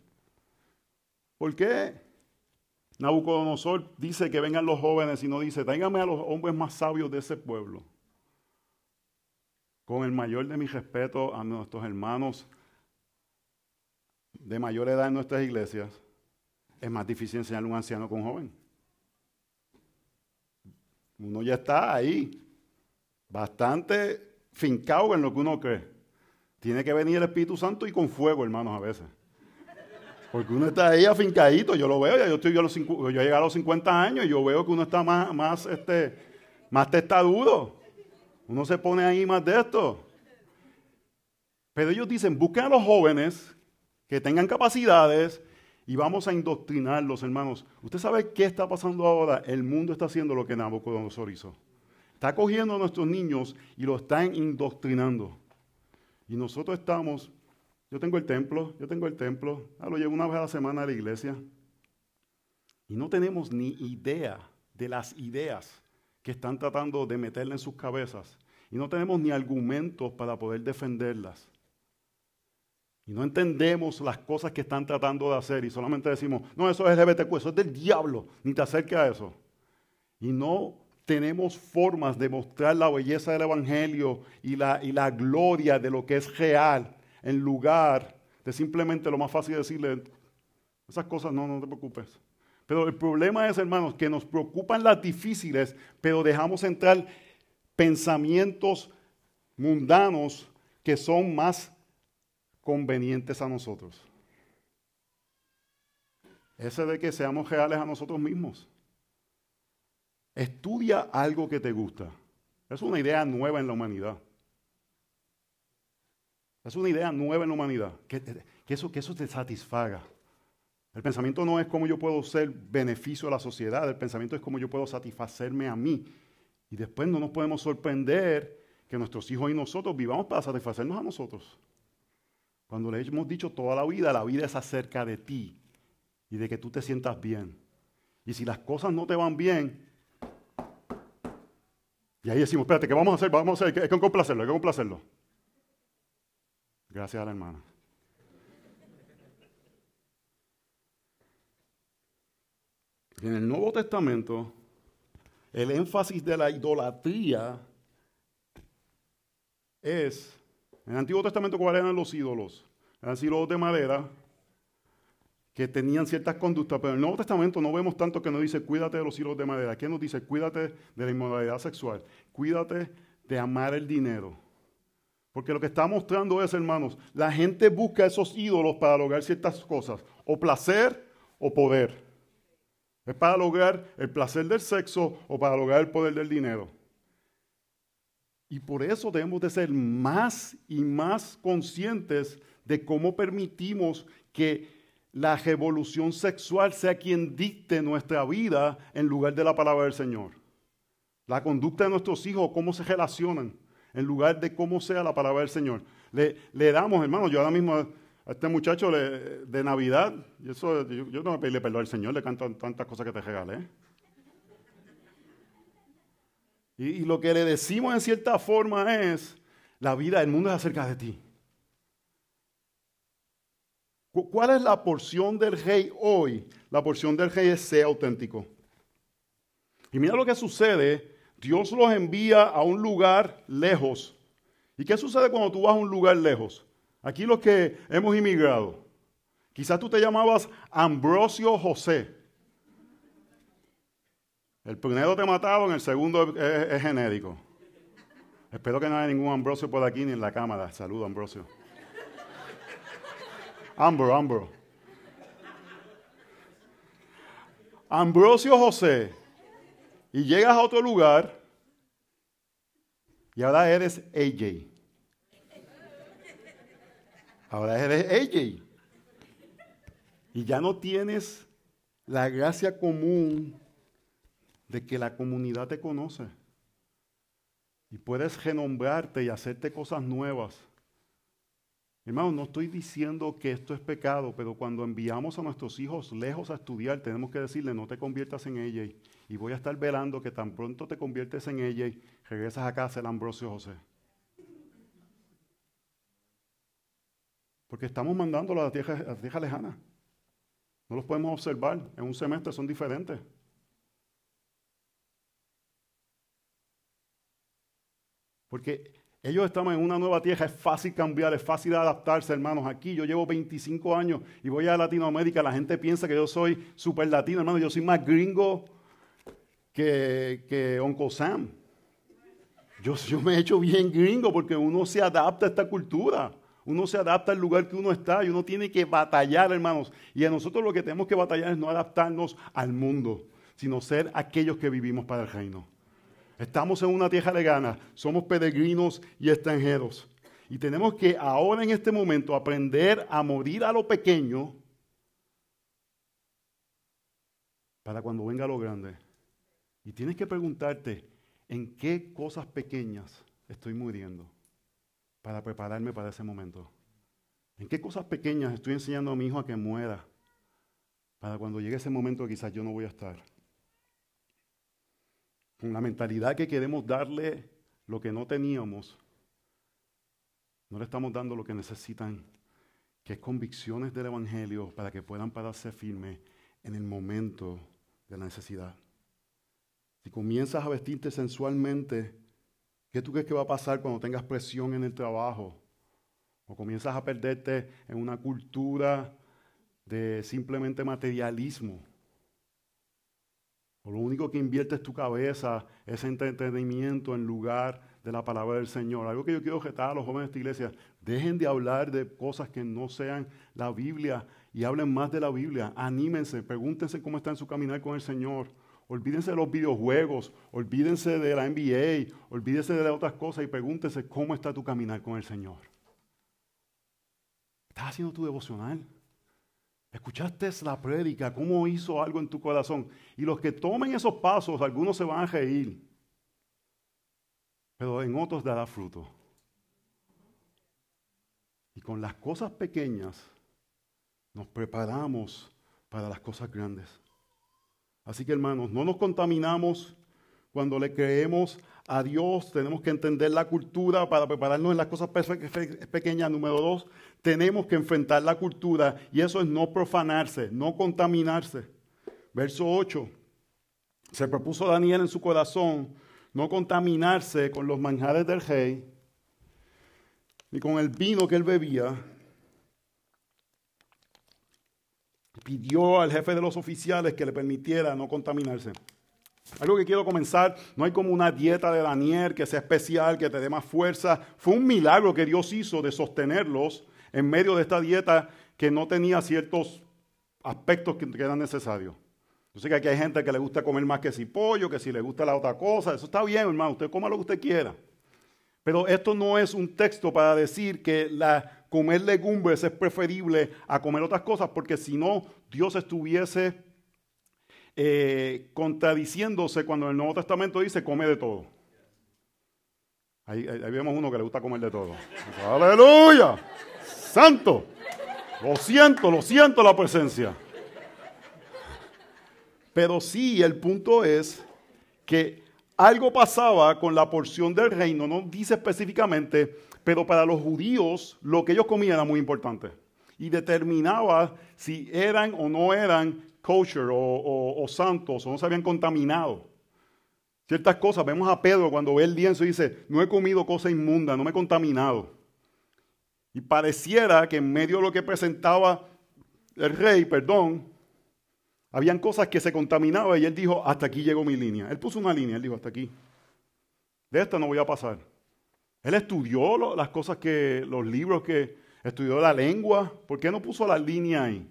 ¿Por qué Nabucodonosor dice que vengan los jóvenes y no dice, tráigame a los hombres más sabios de ese pueblo? Con el mayor de mis respetos a nuestros hermanos de mayor edad en nuestras iglesias, es más difícil enseñarle a un anciano con un joven. Uno ya está ahí bastante fincado en lo que uno cree. Tiene que venir el Espíritu Santo y con fuego, hermanos, a veces. Porque uno está ahí afincadito, yo lo veo, ya yo, estoy, yo, los, yo he llegado a los 50 años y yo veo que uno está más, más, este, más testadudo. Uno se pone ahí más de esto. Pero ellos dicen, busquen a los jóvenes que tengan capacidades y vamos a indoctrinarlos, hermanos. ¿Usted sabe qué está pasando ahora? El mundo está haciendo lo que Nabucodonosor hizo. Está cogiendo a nuestros niños y lo están indoctrinando. Y nosotros estamos, yo tengo el templo, yo tengo el templo, ah, lo llevo una vez a la semana a la iglesia. Y no tenemos ni idea de las ideas que están tratando de meterle en sus cabezas. Y no tenemos ni argumentos para poder defenderlas. Y no entendemos las cosas que están tratando de hacer y solamente decimos, no, eso es LGBTQ, eso es del diablo, ni te acerques a eso. Y no tenemos formas de mostrar la belleza del Evangelio y la, y la gloria de lo que es real, en lugar de simplemente lo más fácil decirle, esas cosas no, no te preocupes. Pero el problema es, hermanos, que nos preocupan las difíciles, pero dejamos entrar pensamientos mundanos que son más convenientes a nosotros. Ese de que seamos reales a nosotros mismos. Estudia algo que te gusta. Es una idea nueva en la humanidad. Es una idea nueva en la humanidad. Que, eso, que eso te satisfaga. El pensamiento no es cómo yo puedo ser beneficio a la sociedad. El pensamiento es cómo yo puedo satisfacerme a mí. Y después no nos podemos sorprender que nuestros hijos y nosotros vivamos para satisfacernos a nosotros. Cuando le hemos dicho toda la vida, la vida es acerca de ti y de que tú te sientas bien. Y si las cosas no te van bien, y ahí decimos, espérate, ¿qué vamos a hacer? Vamos a hacer, hay que complacerlo, hay que complacerlo. Gracias a la hermana. En el Nuevo Testamento, el énfasis de la idolatría es, en el Antiguo Testamento, ¿cuáles eran los ídolos? Eran ídolos de madera que tenían ciertas conductas, pero en el Nuevo Testamento no vemos tanto que nos dice cuídate de los hilos de madera. Aquí nos dice cuídate de la inmoralidad sexual, cuídate de amar el dinero. Porque lo que está mostrando es, hermanos, la gente busca esos ídolos para lograr ciertas cosas, o placer o poder. Es para lograr el placer del sexo o para lograr el poder del dinero. Y por eso debemos de ser más y más conscientes de cómo permitimos que la revolución sexual sea quien dicte nuestra vida en lugar de la palabra del Señor. La conducta de nuestros hijos, cómo se relacionan, en lugar de cómo sea la palabra del Señor. Le, damos, hermano, yo ahora mismo a este muchacho de Navidad, yo, yo, no me pedirle perdón al Señor, le canto tantas cosas que te regalé. Y, y lo que le decimos en cierta forma es, la vida del mundo es acerca de ti. ¿Cuál es la porción del rey hoy? La porción del rey es ser auténtico. Y mira lo que sucede. Dios los envía a un lugar lejos. ¿Y qué sucede cuando tú vas a un lugar lejos? Aquí los que hemos inmigrado. Quizás tú te llamabas Ambrosio José. El primero te mataron, el segundo es, es genérico. Espero que no haya ningún Ambrosio por aquí ni en la cámara. Saludo, Ambrosio. Ambro, Ambro. Ambrosio José. Y llegas a otro lugar y ahora eres AJ. Ahora eres AJ. Y ya no tienes la gracia común de que la comunidad te conoce. Y puedes renombrarte y hacerte cosas nuevas. Hermano, no estoy diciendo que esto es pecado, pero cuando enviamos a nuestros hijos lejos a estudiar, tenemos que decirle, no te conviertas en ella. Y voy a estar velando que tan pronto te conviertes en ella, regresas a casa el Ambrosio José. Porque estamos mandando a la tierra, a lejana. No los podemos observar. En un semestre son diferentes. Porque ellos estaban en una nueva tierra, es fácil cambiar, es fácil adaptarse, hermanos. Aquí yo llevo 25 años y voy a Latinoamérica, la gente piensa que yo soy súper latino, hermano. Yo soy más gringo que, que Uncle Sam. Yo, yo me he hecho bien gringo porque uno se adapta a esta cultura. Uno se adapta al lugar que uno está y uno tiene que batallar, hermanos. Y a nosotros lo que tenemos que batallar es no adaptarnos al mundo, sino ser aquellos que vivimos para el reino. Estamos en una tierra lejana, somos peregrinos y extranjeros. Y tenemos que ahora en este momento aprender a morir a lo pequeño para cuando venga lo grande. Y tienes que preguntarte, ¿en qué cosas pequeñas estoy muriendo para prepararme para ese momento? ¿En qué cosas pequeñas estoy enseñando a mi hijo a que muera para cuando llegue ese momento quizás yo no voy a estar? con la mentalidad que queremos darle lo que no teníamos, no le estamos dando lo que necesitan, que es convicciones del Evangelio para que puedan pararse firmes en el momento de la necesidad. Si comienzas a vestirte sensualmente, ¿qué tú crees que va a pasar cuando tengas presión en el trabajo? O comienzas a perderte en una cultura de simplemente materialismo. O lo único que inviertes tu cabeza es entretenimiento en lugar de la palabra del Señor. Algo que yo quiero retar a los jóvenes de esta iglesia. Dejen de hablar de cosas que no sean la Biblia y hablen más de la Biblia. Anímense, pregúntense cómo está en su caminar con el Señor. Olvídense de los videojuegos, olvídense de la NBA, olvídense de otras cosas y pregúntense cómo está tu caminar con el Señor. ¿Estás haciendo tu devocional? ¿Escuchaste la prédica? ¿Cómo hizo algo en tu corazón? Y los que tomen esos pasos, algunos se van a reír, pero en otros dará fruto. Y con las cosas pequeñas nos preparamos para las cosas grandes. Así que hermanos, no nos contaminamos cuando le creemos a Dios. Tenemos que entender la cultura para prepararnos en las cosas pequeñas. Número dos, tenemos que enfrentar la cultura y eso es no profanarse, no contaminarse. Verso 8. Se propuso Daniel en su corazón no contaminarse con los manjares del rey ni con el vino que él bebía. Pidió al jefe de los oficiales que le permitiera no contaminarse. Algo que quiero comenzar, no hay como una dieta de Daniel que sea especial, que te dé más fuerza. Fue un milagro que Dios hizo de sostenerlos en medio de esta dieta que no tenía ciertos aspectos que, eran necesarios. Yo sé que aquí hay gente que le gusta comer más que si pollo, que si le gusta la otra cosa. Eso está bien, hermano. Usted coma lo que usted quiera. Pero esto no es un texto para decir que la, comer legumbres es preferible a comer otras cosas, porque si no, Dios estuviese eh, contradiciéndose cuando en el Nuevo Testamento dice come de todo. Ahí, vemos uno que le gusta comer de todo. Aleluya. Santo. Lo siento, lo siento la presencia. Pero sí, el punto es que algo pasaba con la porción del reino, no dice específicamente, pero para los judíos lo que ellos comían era muy importante. Y determinaba si eran o no eran kosher o, santos o no se habían contaminado. Ciertas cosas, vemos a Pedro cuando ve el lienzo y dice, no he comido cosa inmunda, no me he contaminado. Y pareciera que en medio de lo que presentaba el rey, perdón, habían cosas que se contaminaban y él dijo, hasta aquí llegó mi línea. Él puso una línea, él dijo, hasta aquí. De esta no voy a pasar. Él estudió las cosas que, los libros que, estudió la lengua. ¿Por qué no puso la línea ahí?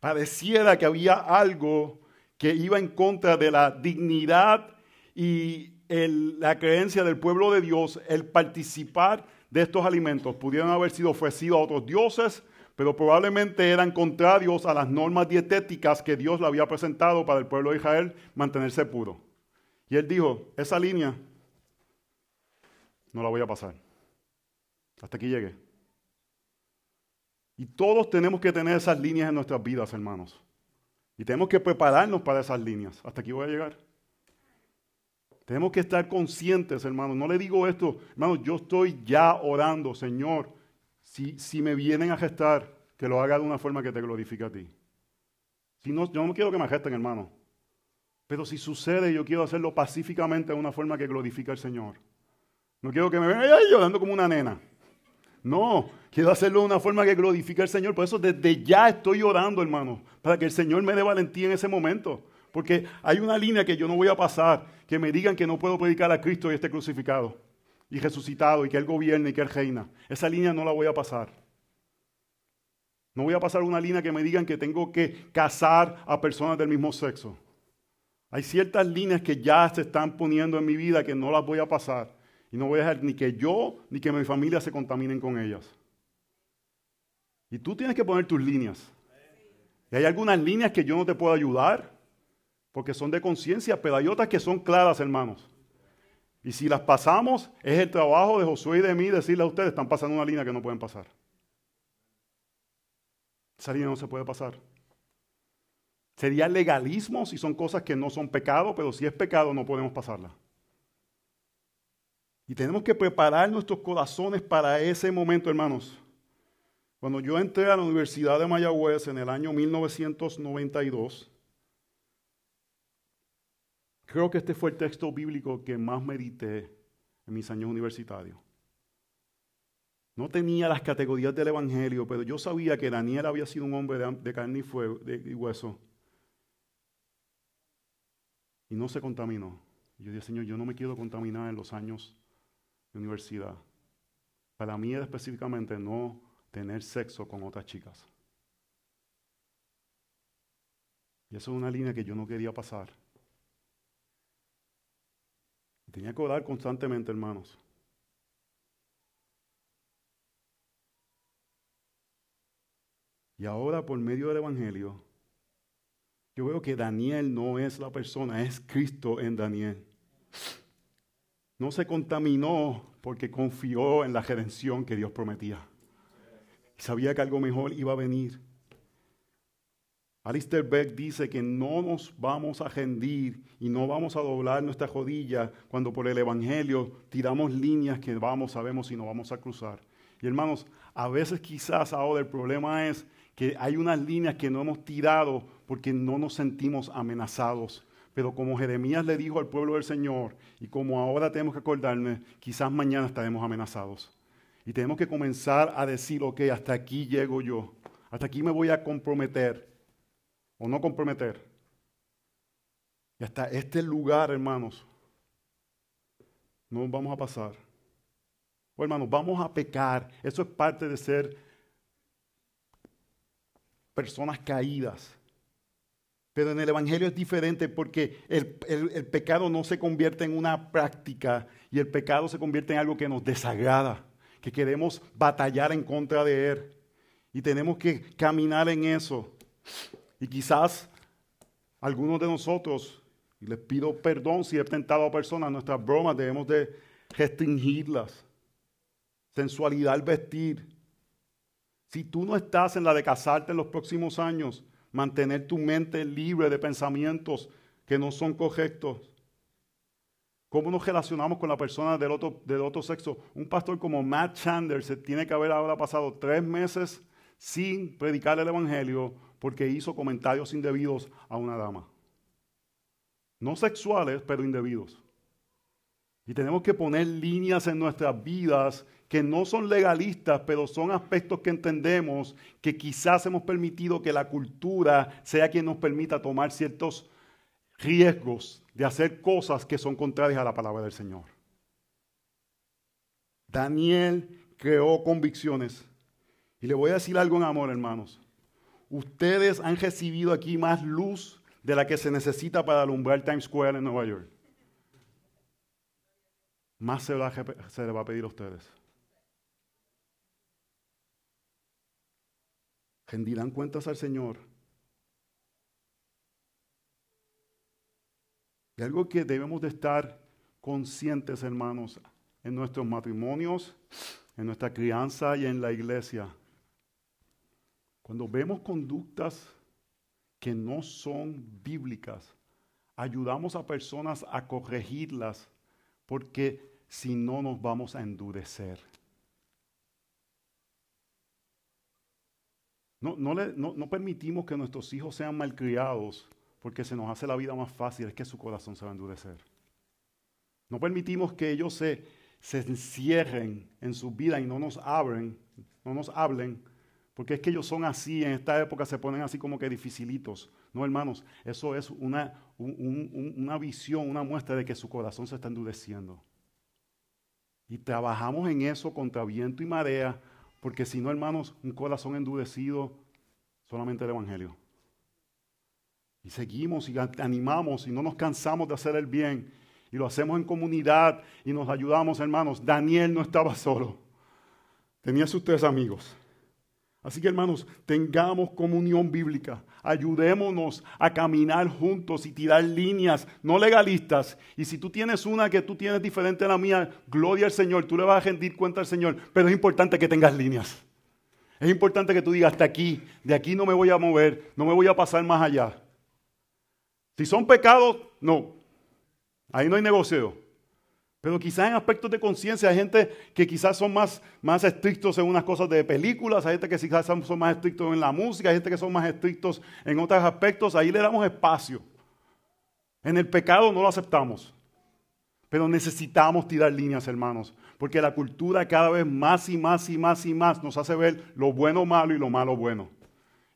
Pareciera que había algo que iba en contra de la dignidad y la creencia del pueblo de Dios, el participar de estos alimentos. Pudieron haber sido ofrecidos a otros dioses, pero probablemente eran contrarios a las normas dietéticas que Dios le había presentado para el pueblo de Israel mantenerse puro. Y él dijo, esa línea no la voy a pasar. Hasta aquí llegué. Y todos tenemos que tener esas líneas en nuestras vidas, hermanos. Y tenemos que prepararnos para esas líneas. Hasta aquí voy a llegar. Tenemos que estar conscientes, hermanos. No le digo esto, hermanos, yo estoy ya orando, Señor, si, si me vienen a gestar, que lo haga de una forma que te glorifique a ti. Si no, yo no quiero que me gesten, hermano. Pero si sucede, yo quiero hacerlo pacíficamente de una forma que glorifique al Señor. No quiero que me vengan llorando como una nena. No, quiero hacerlo de una forma que glorifique al Señor. Por eso desde ya estoy orando, hermano, para que el Señor me dé valentía en ese momento. Porque hay una línea que yo no voy a pasar, que me digan que no puedo predicar a Cristo y esté crucificado y resucitado y que Él gobierne y que Él reina. Esa línea no la voy a pasar. No voy a pasar una línea que me digan que tengo que casar a personas del mismo sexo. Hay ciertas líneas que ya se están poniendo en mi vida que no las voy a pasar. Y no voy a dejar ni que yo ni que mi familia se contaminen con ellas. Y tú tienes que poner tus líneas. Y hay algunas líneas que yo no te puedo ayudar porque son de conciencia, pero hay otras que son claras, hermanos. Y si las pasamos, es el trabajo de Josué y de mí decirle a ustedes, están pasando una línea que no pueden pasar. Esa línea no se puede pasar. Sería legalismo si son cosas que no son pecado, pero si es pecado no podemos pasarla. Y tenemos que preparar nuestros corazones para ese momento, hermanos. Cuando yo entré a la Universidad de Mayagüez en el año 1992, Creo que este fue el texto bíblico que más medité en mis años universitarios. No tenía las categorías del Evangelio, pero yo sabía que Daniel había sido un hombre de, carne y, fuego, y hueso. Y no se contaminó. yo dije, Señor, yo no me quiero contaminar en los años universidad. Para mí era específicamente no tener sexo con otras chicas. Y eso es una línea que yo no quería pasar. Tenía que orar constantemente, hermanos. Y ahora por medio del Evangelio, yo veo que Daniel no es la persona, es Cristo en Daniel. No se contaminó porque confió en la redención que Dios prometía. Y sabía que algo mejor iba a venir. Alistair Beck dice que no nos vamos a rendir y no vamos a doblar nuestra rodilla cuando por el Evangelio tiramos líneas que vamos, sabemos si no vamos a cruzar. Y hermanos, a veces quizás ahora el problema es que hay unas líneas que no hemos tirado porque no nos sentimos amenazados. Pero como Jeremías le dijo al pueblo del Señor, y como ahora tenemos que acordarnos, quizás mañana estaremos amenazados. Y tenemos que comenzar a decir, ok, hasta aquí llego yo, hasta aquí me voy a comprometer, o no comprometer. Y hasta este lugar, hermanos, no vamos a pasar. O hermanos, vamos a pecar. Eso es parte de ser personas caídas. Pero en el Evangelio es diferente porque el, pecado no se convierte en una práctica y el pecado se convierte en algo que nos desagrada, que queremos batallar en contra de él. Y tenemos que caminar en eso. Y quizás algunos de nosotros, y les pido perdón si he tentado a personas, nuestras bromas debemos de restringirlas. Sensualidad al vestir, si tú no estás en la de casarte en los próximos años, mantener tu mente libre de pensamientos que no son correctos. ¿Cómo nos relacionamos con la persona del otro, del otro sexo? Un pastor como Matt Chandler se tiene que haber ahora pasado tres meses sin predicar el Evangelio porque hizo comentarios indebidos a una dama. No sexuales, pero indebidos. Y tenemos que poner líneas en nuestras vidas que no son legalistas, pero son aspectos que entendemos que quizás hemos permitido que la cultura sea quien nos permita tomar ciertos riesgos de hacer cosas que son contrarias a la palabra del Señor. Daniel creó convicciones. Y le voy a decir algo en amor, hermanos. Ustedes han recibido aquí más luz de la que se necesita para alumbrar Times Square en Nueva York. Más se, se le va a pedir a ustedes. Rendirán cuentas al Señor. Y algo que debemos de estar conscientes, hermanos, en nuestros matrimonios, en nuestra crianza y en la iglesia. Cuando vemos conductas que no son bíblicas, ayudamos a personas a corregirlas, porque si no nos vamos a endurecer. No, no, permitimos que nuestros hijos sean malcriados porque se nos hace la vida más fácil, es que su corazón se va a endurecer. No permitimos que ellos se, se encierren en su vida y no nos abren, no nos hablen, porque es que ellos son así, en esta época se ponen así como que dificilitos. No, hermanos, eso es una, una visión, una muestra de que su corazón se está endureciendo. Y trabajamos en eso contra viento y marea porque si no, hermanos, un corazón endurecido, solamente el Evangelio. Y seguimos y animamos y no nos cansamos de hacer el bien. Y lo hacemos en comunidad y nos ayudamos, hermanos. Daniel no estaba solo. Tenía sus tres amigos. Así que hermanos, tengamos comunión bíblica, ayudémonos a caminar juntos y tirar líneas no legalistas. Y si tú tienes una que tú tienes diferente a la mía, gloria al Señor, tú le vas a rendir cuenta al Señor, pero es importante que tengas líneas. Es importante que tú digas, hasta aquí, de aquí no me voy a mover, no me voy a pasar más allá. Si son pecados, no, ahí no hay negocio. Pero quizás en aspectos de conciencia hay gente que quizás son más, más estrictos en unas cosas de películas, hay gente que quizás son más estrictos en la música, hay gente que son más estrictos en otros aspectos, ahí le damos espacio. En el pecado no lo aceptamos. Pero necesitamos tirar líneas, hermanos, porque la cultura cada vez más y más y más y más nos hace ver lo bueno malo y lo malo bueno.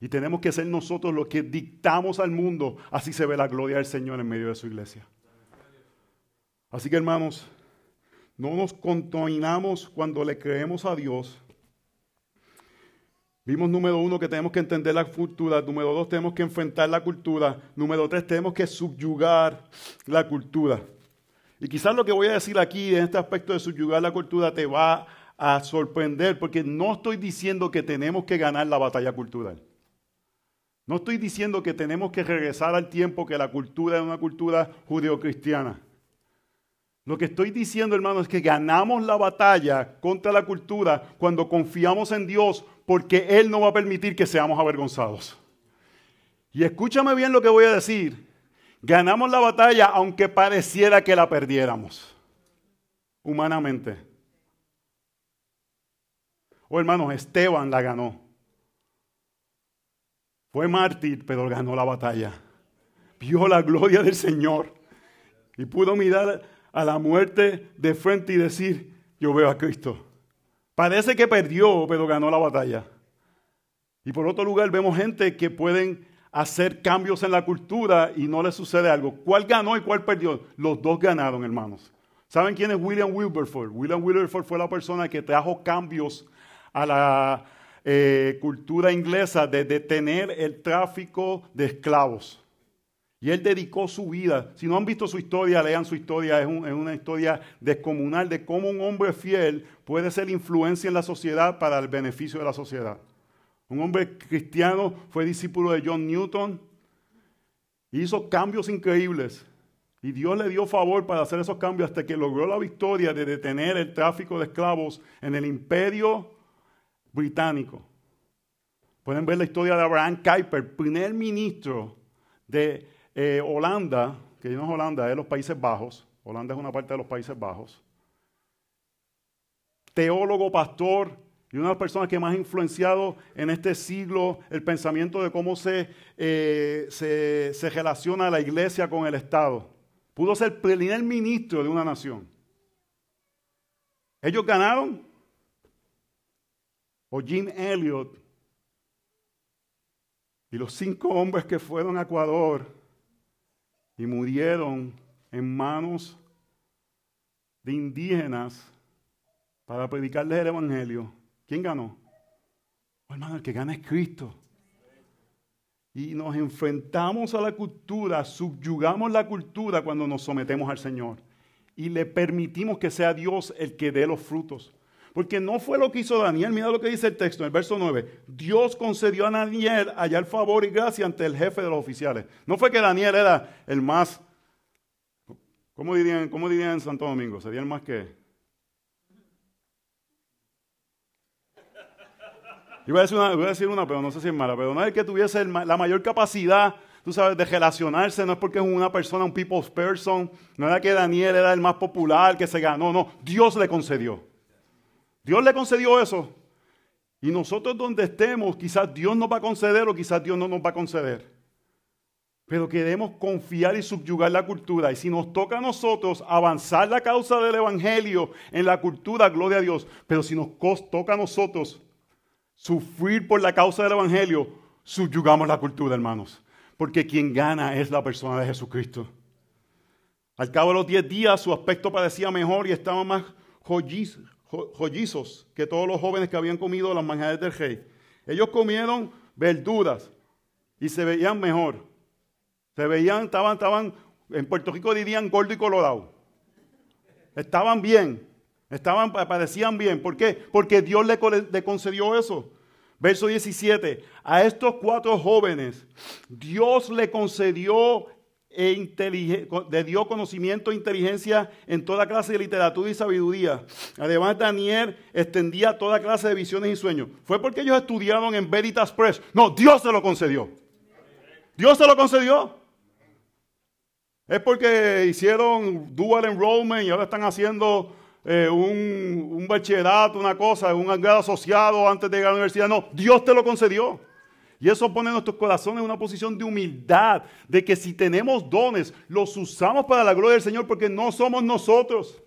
Y tenemos que ser nosotros los que dictamos al mundo, así se ve la gloria del Señor en medio de su iglesia. Así que hermanos, no nos contaminamos cuando le creemos a Dios. Vimos número uno que tenemos que entender la cultura, número dos tenemos que enfrentar la cultura, número tres tenemos que subyugar la cultura. Y quizás lo que voy a decir aquí en este aspecto de subyugar la cultura te va a sorprender porque no estoy diciendo que tenemos que ganar la batalla cultural. No estoy diciendo que tenemos que regresar al tiempo que la cultura era una cultura judeocristiana. Lo que estoy diciendo, hermano, es que ganamos la batalla contra la cultura cuando confiamos en Dios porque Él no va a permitir que seamos avergonzados. Y escúchame bien lo que voy a decir. Ganamos la batalla aunque pareciera que la perdiéramos, humanamente. Oh hermanos, Esteban la ganó. Fue mártir, pero ganó la batalla. Vio la gloria del Señor y pudo mirar a la muerte de frente y decir, yo veo a Cristo. Parece que perdió, pero ganó la batalla. Y por otro lugar vemos gente que pueden hacer cambios en la cultura y no le sucede algo. ¿Cuál ganó y cuál perdió? Los dos ganaron, hermanos. ¿Saben quién es William Wilberforce? William Wilberforce fue la persona que trajo cambios a la eh, cultura inglesa de detener el tráfico de esclavos. Y él dedicó su vida. Si no han visto su historia, lean su historia. Es, una historia descomunal de cómo un hombre fiel puede ser influencia en la sociedad para el beneficio de la sociedad. Un hombre cristiano fue discípulo de John Newton. Hizo cambios increíbles. Y Dios le dio favor para hacer esos cambios hasta que logró la victoria de detener el tráfico de esclavos en el imperio británico. Pueden ver la historia de Abraham Kuyper, primer ministro de eh, Holanda, que no es Holanda, es los Países Bajos. Holanda es una parte de los Países Bajos. Teólogo, pastor, y una de las personas que más ha influenciado en este siglo el pensamiento de cómo se, eh, se, se, relaciona la iglesia con el Estado. Pudo ser primer ministro de una nación. Ellos ganaron. O Jim Elliot y los cinco hombres que fueron a Ecuador y murieron en manos de indígenas para predicarles el Evangelio ¿Quién ganó? Oh, hermano, el que gana es Cristo. Y nos enfrentamos a la cultura, subyugamos la cultura cuando nos sometemos al Señor. Y le permitimos que sea Dios el que dé los frutos. Porque no fue lo que hizo Daniel. Mira lo que dice el texto en el verso 9. Dios concedió a Daniel hallar favor y gracia ante el jefe de los oficiales. No fue que Daniel era el más, ¿cómo dirían, cómo dirían en Santo Domingo? Sería el más que voy a, decir una, voy a decir una, pero no sé si es mala, pero no es el que tuviese la mayor capacidad, tú sabes, de relacionarse, no es porque es una persona, un people's person, no era que Daniel era el más popular, que se ganó, no, Dios le concedió. Dios le concedió eso. Y nosotros donde estemos, quizás Dios nos va a conceder o quizás Dios no nos va a conceder. Pero queremos confiar y subyugar la cultura. Y si nos toca a nosotros avanzar la causa del Evangelio en la cultura, gloria a Dios. Pero si nos toca a nosotros sufrir por la causa del Evangelio, subyugamos la cultura, hermanos. Porque quien gana es la persona de Jesucristo. Al cabo de los diez días su aspecto parecía mejor y estaba más jollizos que todos los jóvenes que habían comido las manjares del rey. Ellos comieron verduras y se veían mejor. Se veían, estaban, estaban, en Puerto Rico dirían gordo y colorado. Estaban bien. Estaban, parecían bien. ¿Por qué? Porque Dios le concedió eso. Verso 17. A estos cuatro jóvenes, Dios le concedió e le dio conocimiento e inteligencia en toda clase de literatura y sabiduría. Además, Daniel extendía toda clase de visiones y sueños. ¿Fue porque ellos estudiaron en Veritas Press? No, Dios se lo concedió. Dios se lo concedió. Es porque hicieron dual enrollment y ahora están haciendo eh, un, un, bachillerato, una cosa, un grado asociado antes de llegar a la universidad. No, Dios te lo concedió. Y eso pone nuestros corazones en una posición de humildad, de que si tenemos dones, los usamos para la gloria del Señor porque no somos nosotros.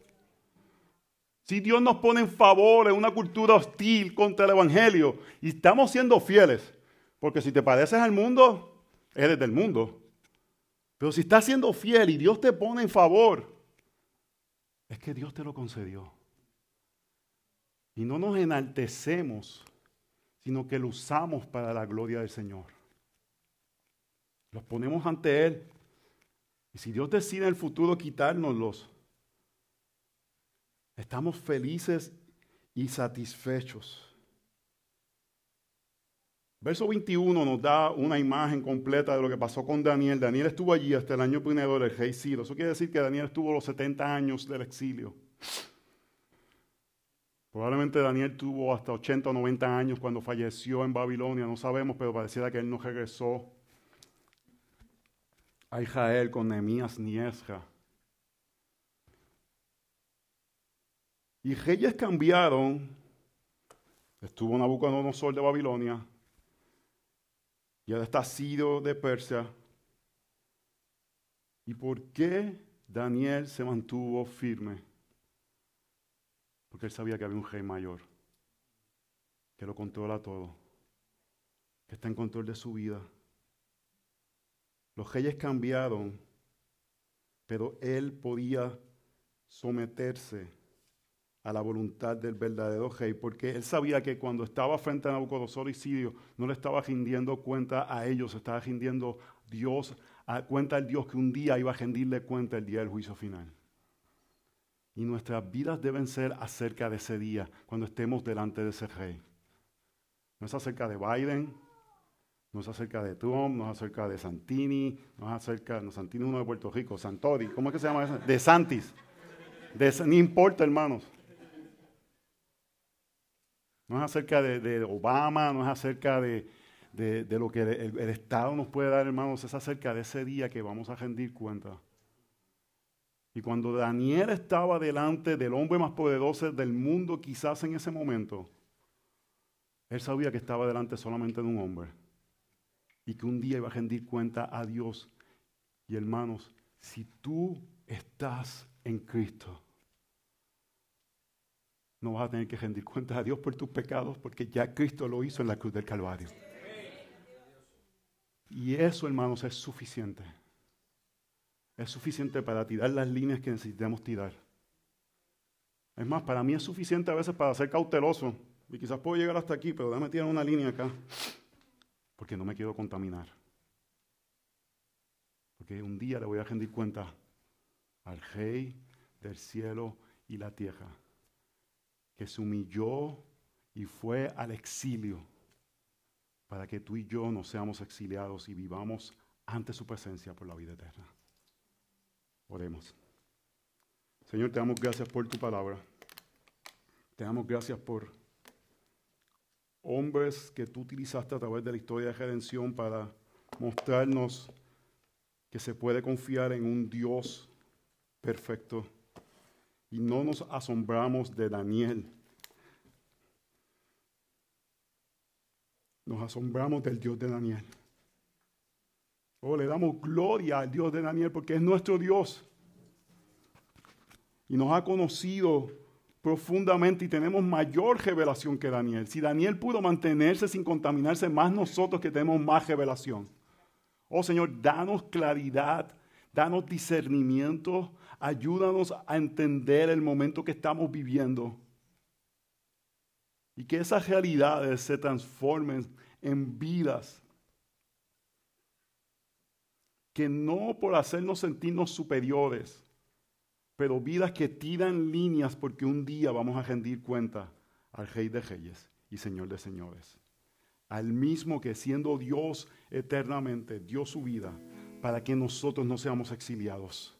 Si Dios nos pone en favor en una cultura hostil contra el Evangelio y estamos siendo fieles, porque si te pareces al mundo, eres del mundo. Pero si estás siendo fiel y Dios te pone en favor, es que Dios te lo concedió. Y no nos enaltecemos, sino que lo usamos para la gloria del Señor. Los ponemos ante Él. Y si Dios decide en el futuro quitárnoslos, estamos felices y satisfechos. Verso 21 nos da una imagen completa de lo que pasó con Daniel. Daniel estuvo allí hasta el año primero del rey Ciro. Eso quiere decir que Daniel estuvo los 70 años del exilio. Probablemente Daniel tuvo hasta 80 o 90 años cuando falleció en Babilonia, no sabemos, pero pareciera que él no regresó a Israel con Nehemías ni Esra. Y reyes cambiaron. Estuvo Nabucodonosor de Babilonia, y ahora está de Persia. ¿Y por qué Daniel se mantuvo firme? Porque él sabía que había un rey mayor, que lo controla todo, que está en control de su vida. Los reyes cambiaron, pero él podía someterse a la voluntad del verdadero rey, porque él sabía que cuando estaba frente a Nabucodonosor y Sirio, no le estaba rindiendo cuenta a ellos, estaba rindiendo Dios, cuenta al Dios que un día iba a rendirle cuenta el día del juicio final. Y nuestras vidas deben ser acerca de ese día, cuando estemos delante de ese rey. No es acerca de Biden, no es acerca de Trump, no es acerca de Santini, no es acerca, no, Santini uno de Puerto Rico, Santori, ¿cómo es que se llama eso? De Santis. De, ni importa, hermanos. No es acerca de, Obama, no es acerca de, lo que el, el, Estado nos puede dar, hermanos, es acerca de ese día que vamos a rendir cuenta. Y cuando Daniel estaba delante del hombre más poderoso del mundo, quizás en ese momento, él sabía que estaba delante solamente de un hombre. Y que un día iba a rendir cuenta a Dios. Y hermanos, si tú estás en Cristo, no vas a tener que rendir cuentas a Dios por tus pecados porque ya Cristo lo hizo en la cruz del Calvario. Y eso, hermanos, es suficiente. Es suficiente para tirar las líneas que necesitamos tirar. Es más, para mí es suficiente a veces para ser cauteloso. Y quizás puedo llegar hasta aquí, pero déjame tirar una línea acá. Porque no me quiero contaminar. Porque un día le voy a rendir cuenta al Rey del cielo y la tierra que se humilló y fue al exilio para que tú y yo no seamos exiliados y vivamos ante su presencia por la vida eterna. Oremos. Señor, te damos gracias por tu palabra. Te damos gracias por hombres que tú utilizaste a través de la historia de redención para mostrarnos que se puede confiar en un Dios perfecto y no nos asombramos de Daniel. Nos asombramos del Dios de Daniel. Oh, le damos gloria al Dios de Daniel porque es nuestro Dios. Y nos ha conocido profundamente y tenemos mayor revelación que Daniel. Si Daniel pudo mantenerse sin contaminarse, más nosotros que tenemos más revelación. Oh Señor, danos claridad, danos discernimiento, Ayúdanos a entender el momento que estamos viviendo. Y que esas realidades se transformen en vidas. Que no por hacernos sentirnos superiores, pero vidas que tiran líneas porque un día vamos a rendir cuenta al Rey de Reyes y Señor de Señores. Al mismo que siendo Dios eternamente dio su vida para que nosotros no seamos exiliados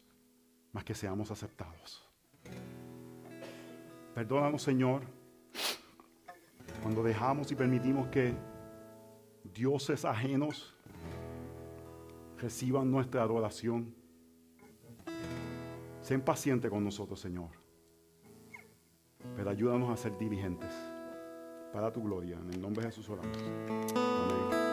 más que seamos aceptados. Perdónanos, Señor, cuando dejamos y permitimos que dioses ajenos reciban nuestra adoración. Sé paciente con nosotros, Señor. Pero ayúdanos a ser diligentes para tu gloria. En el nombre de Jesús oramos. Amén.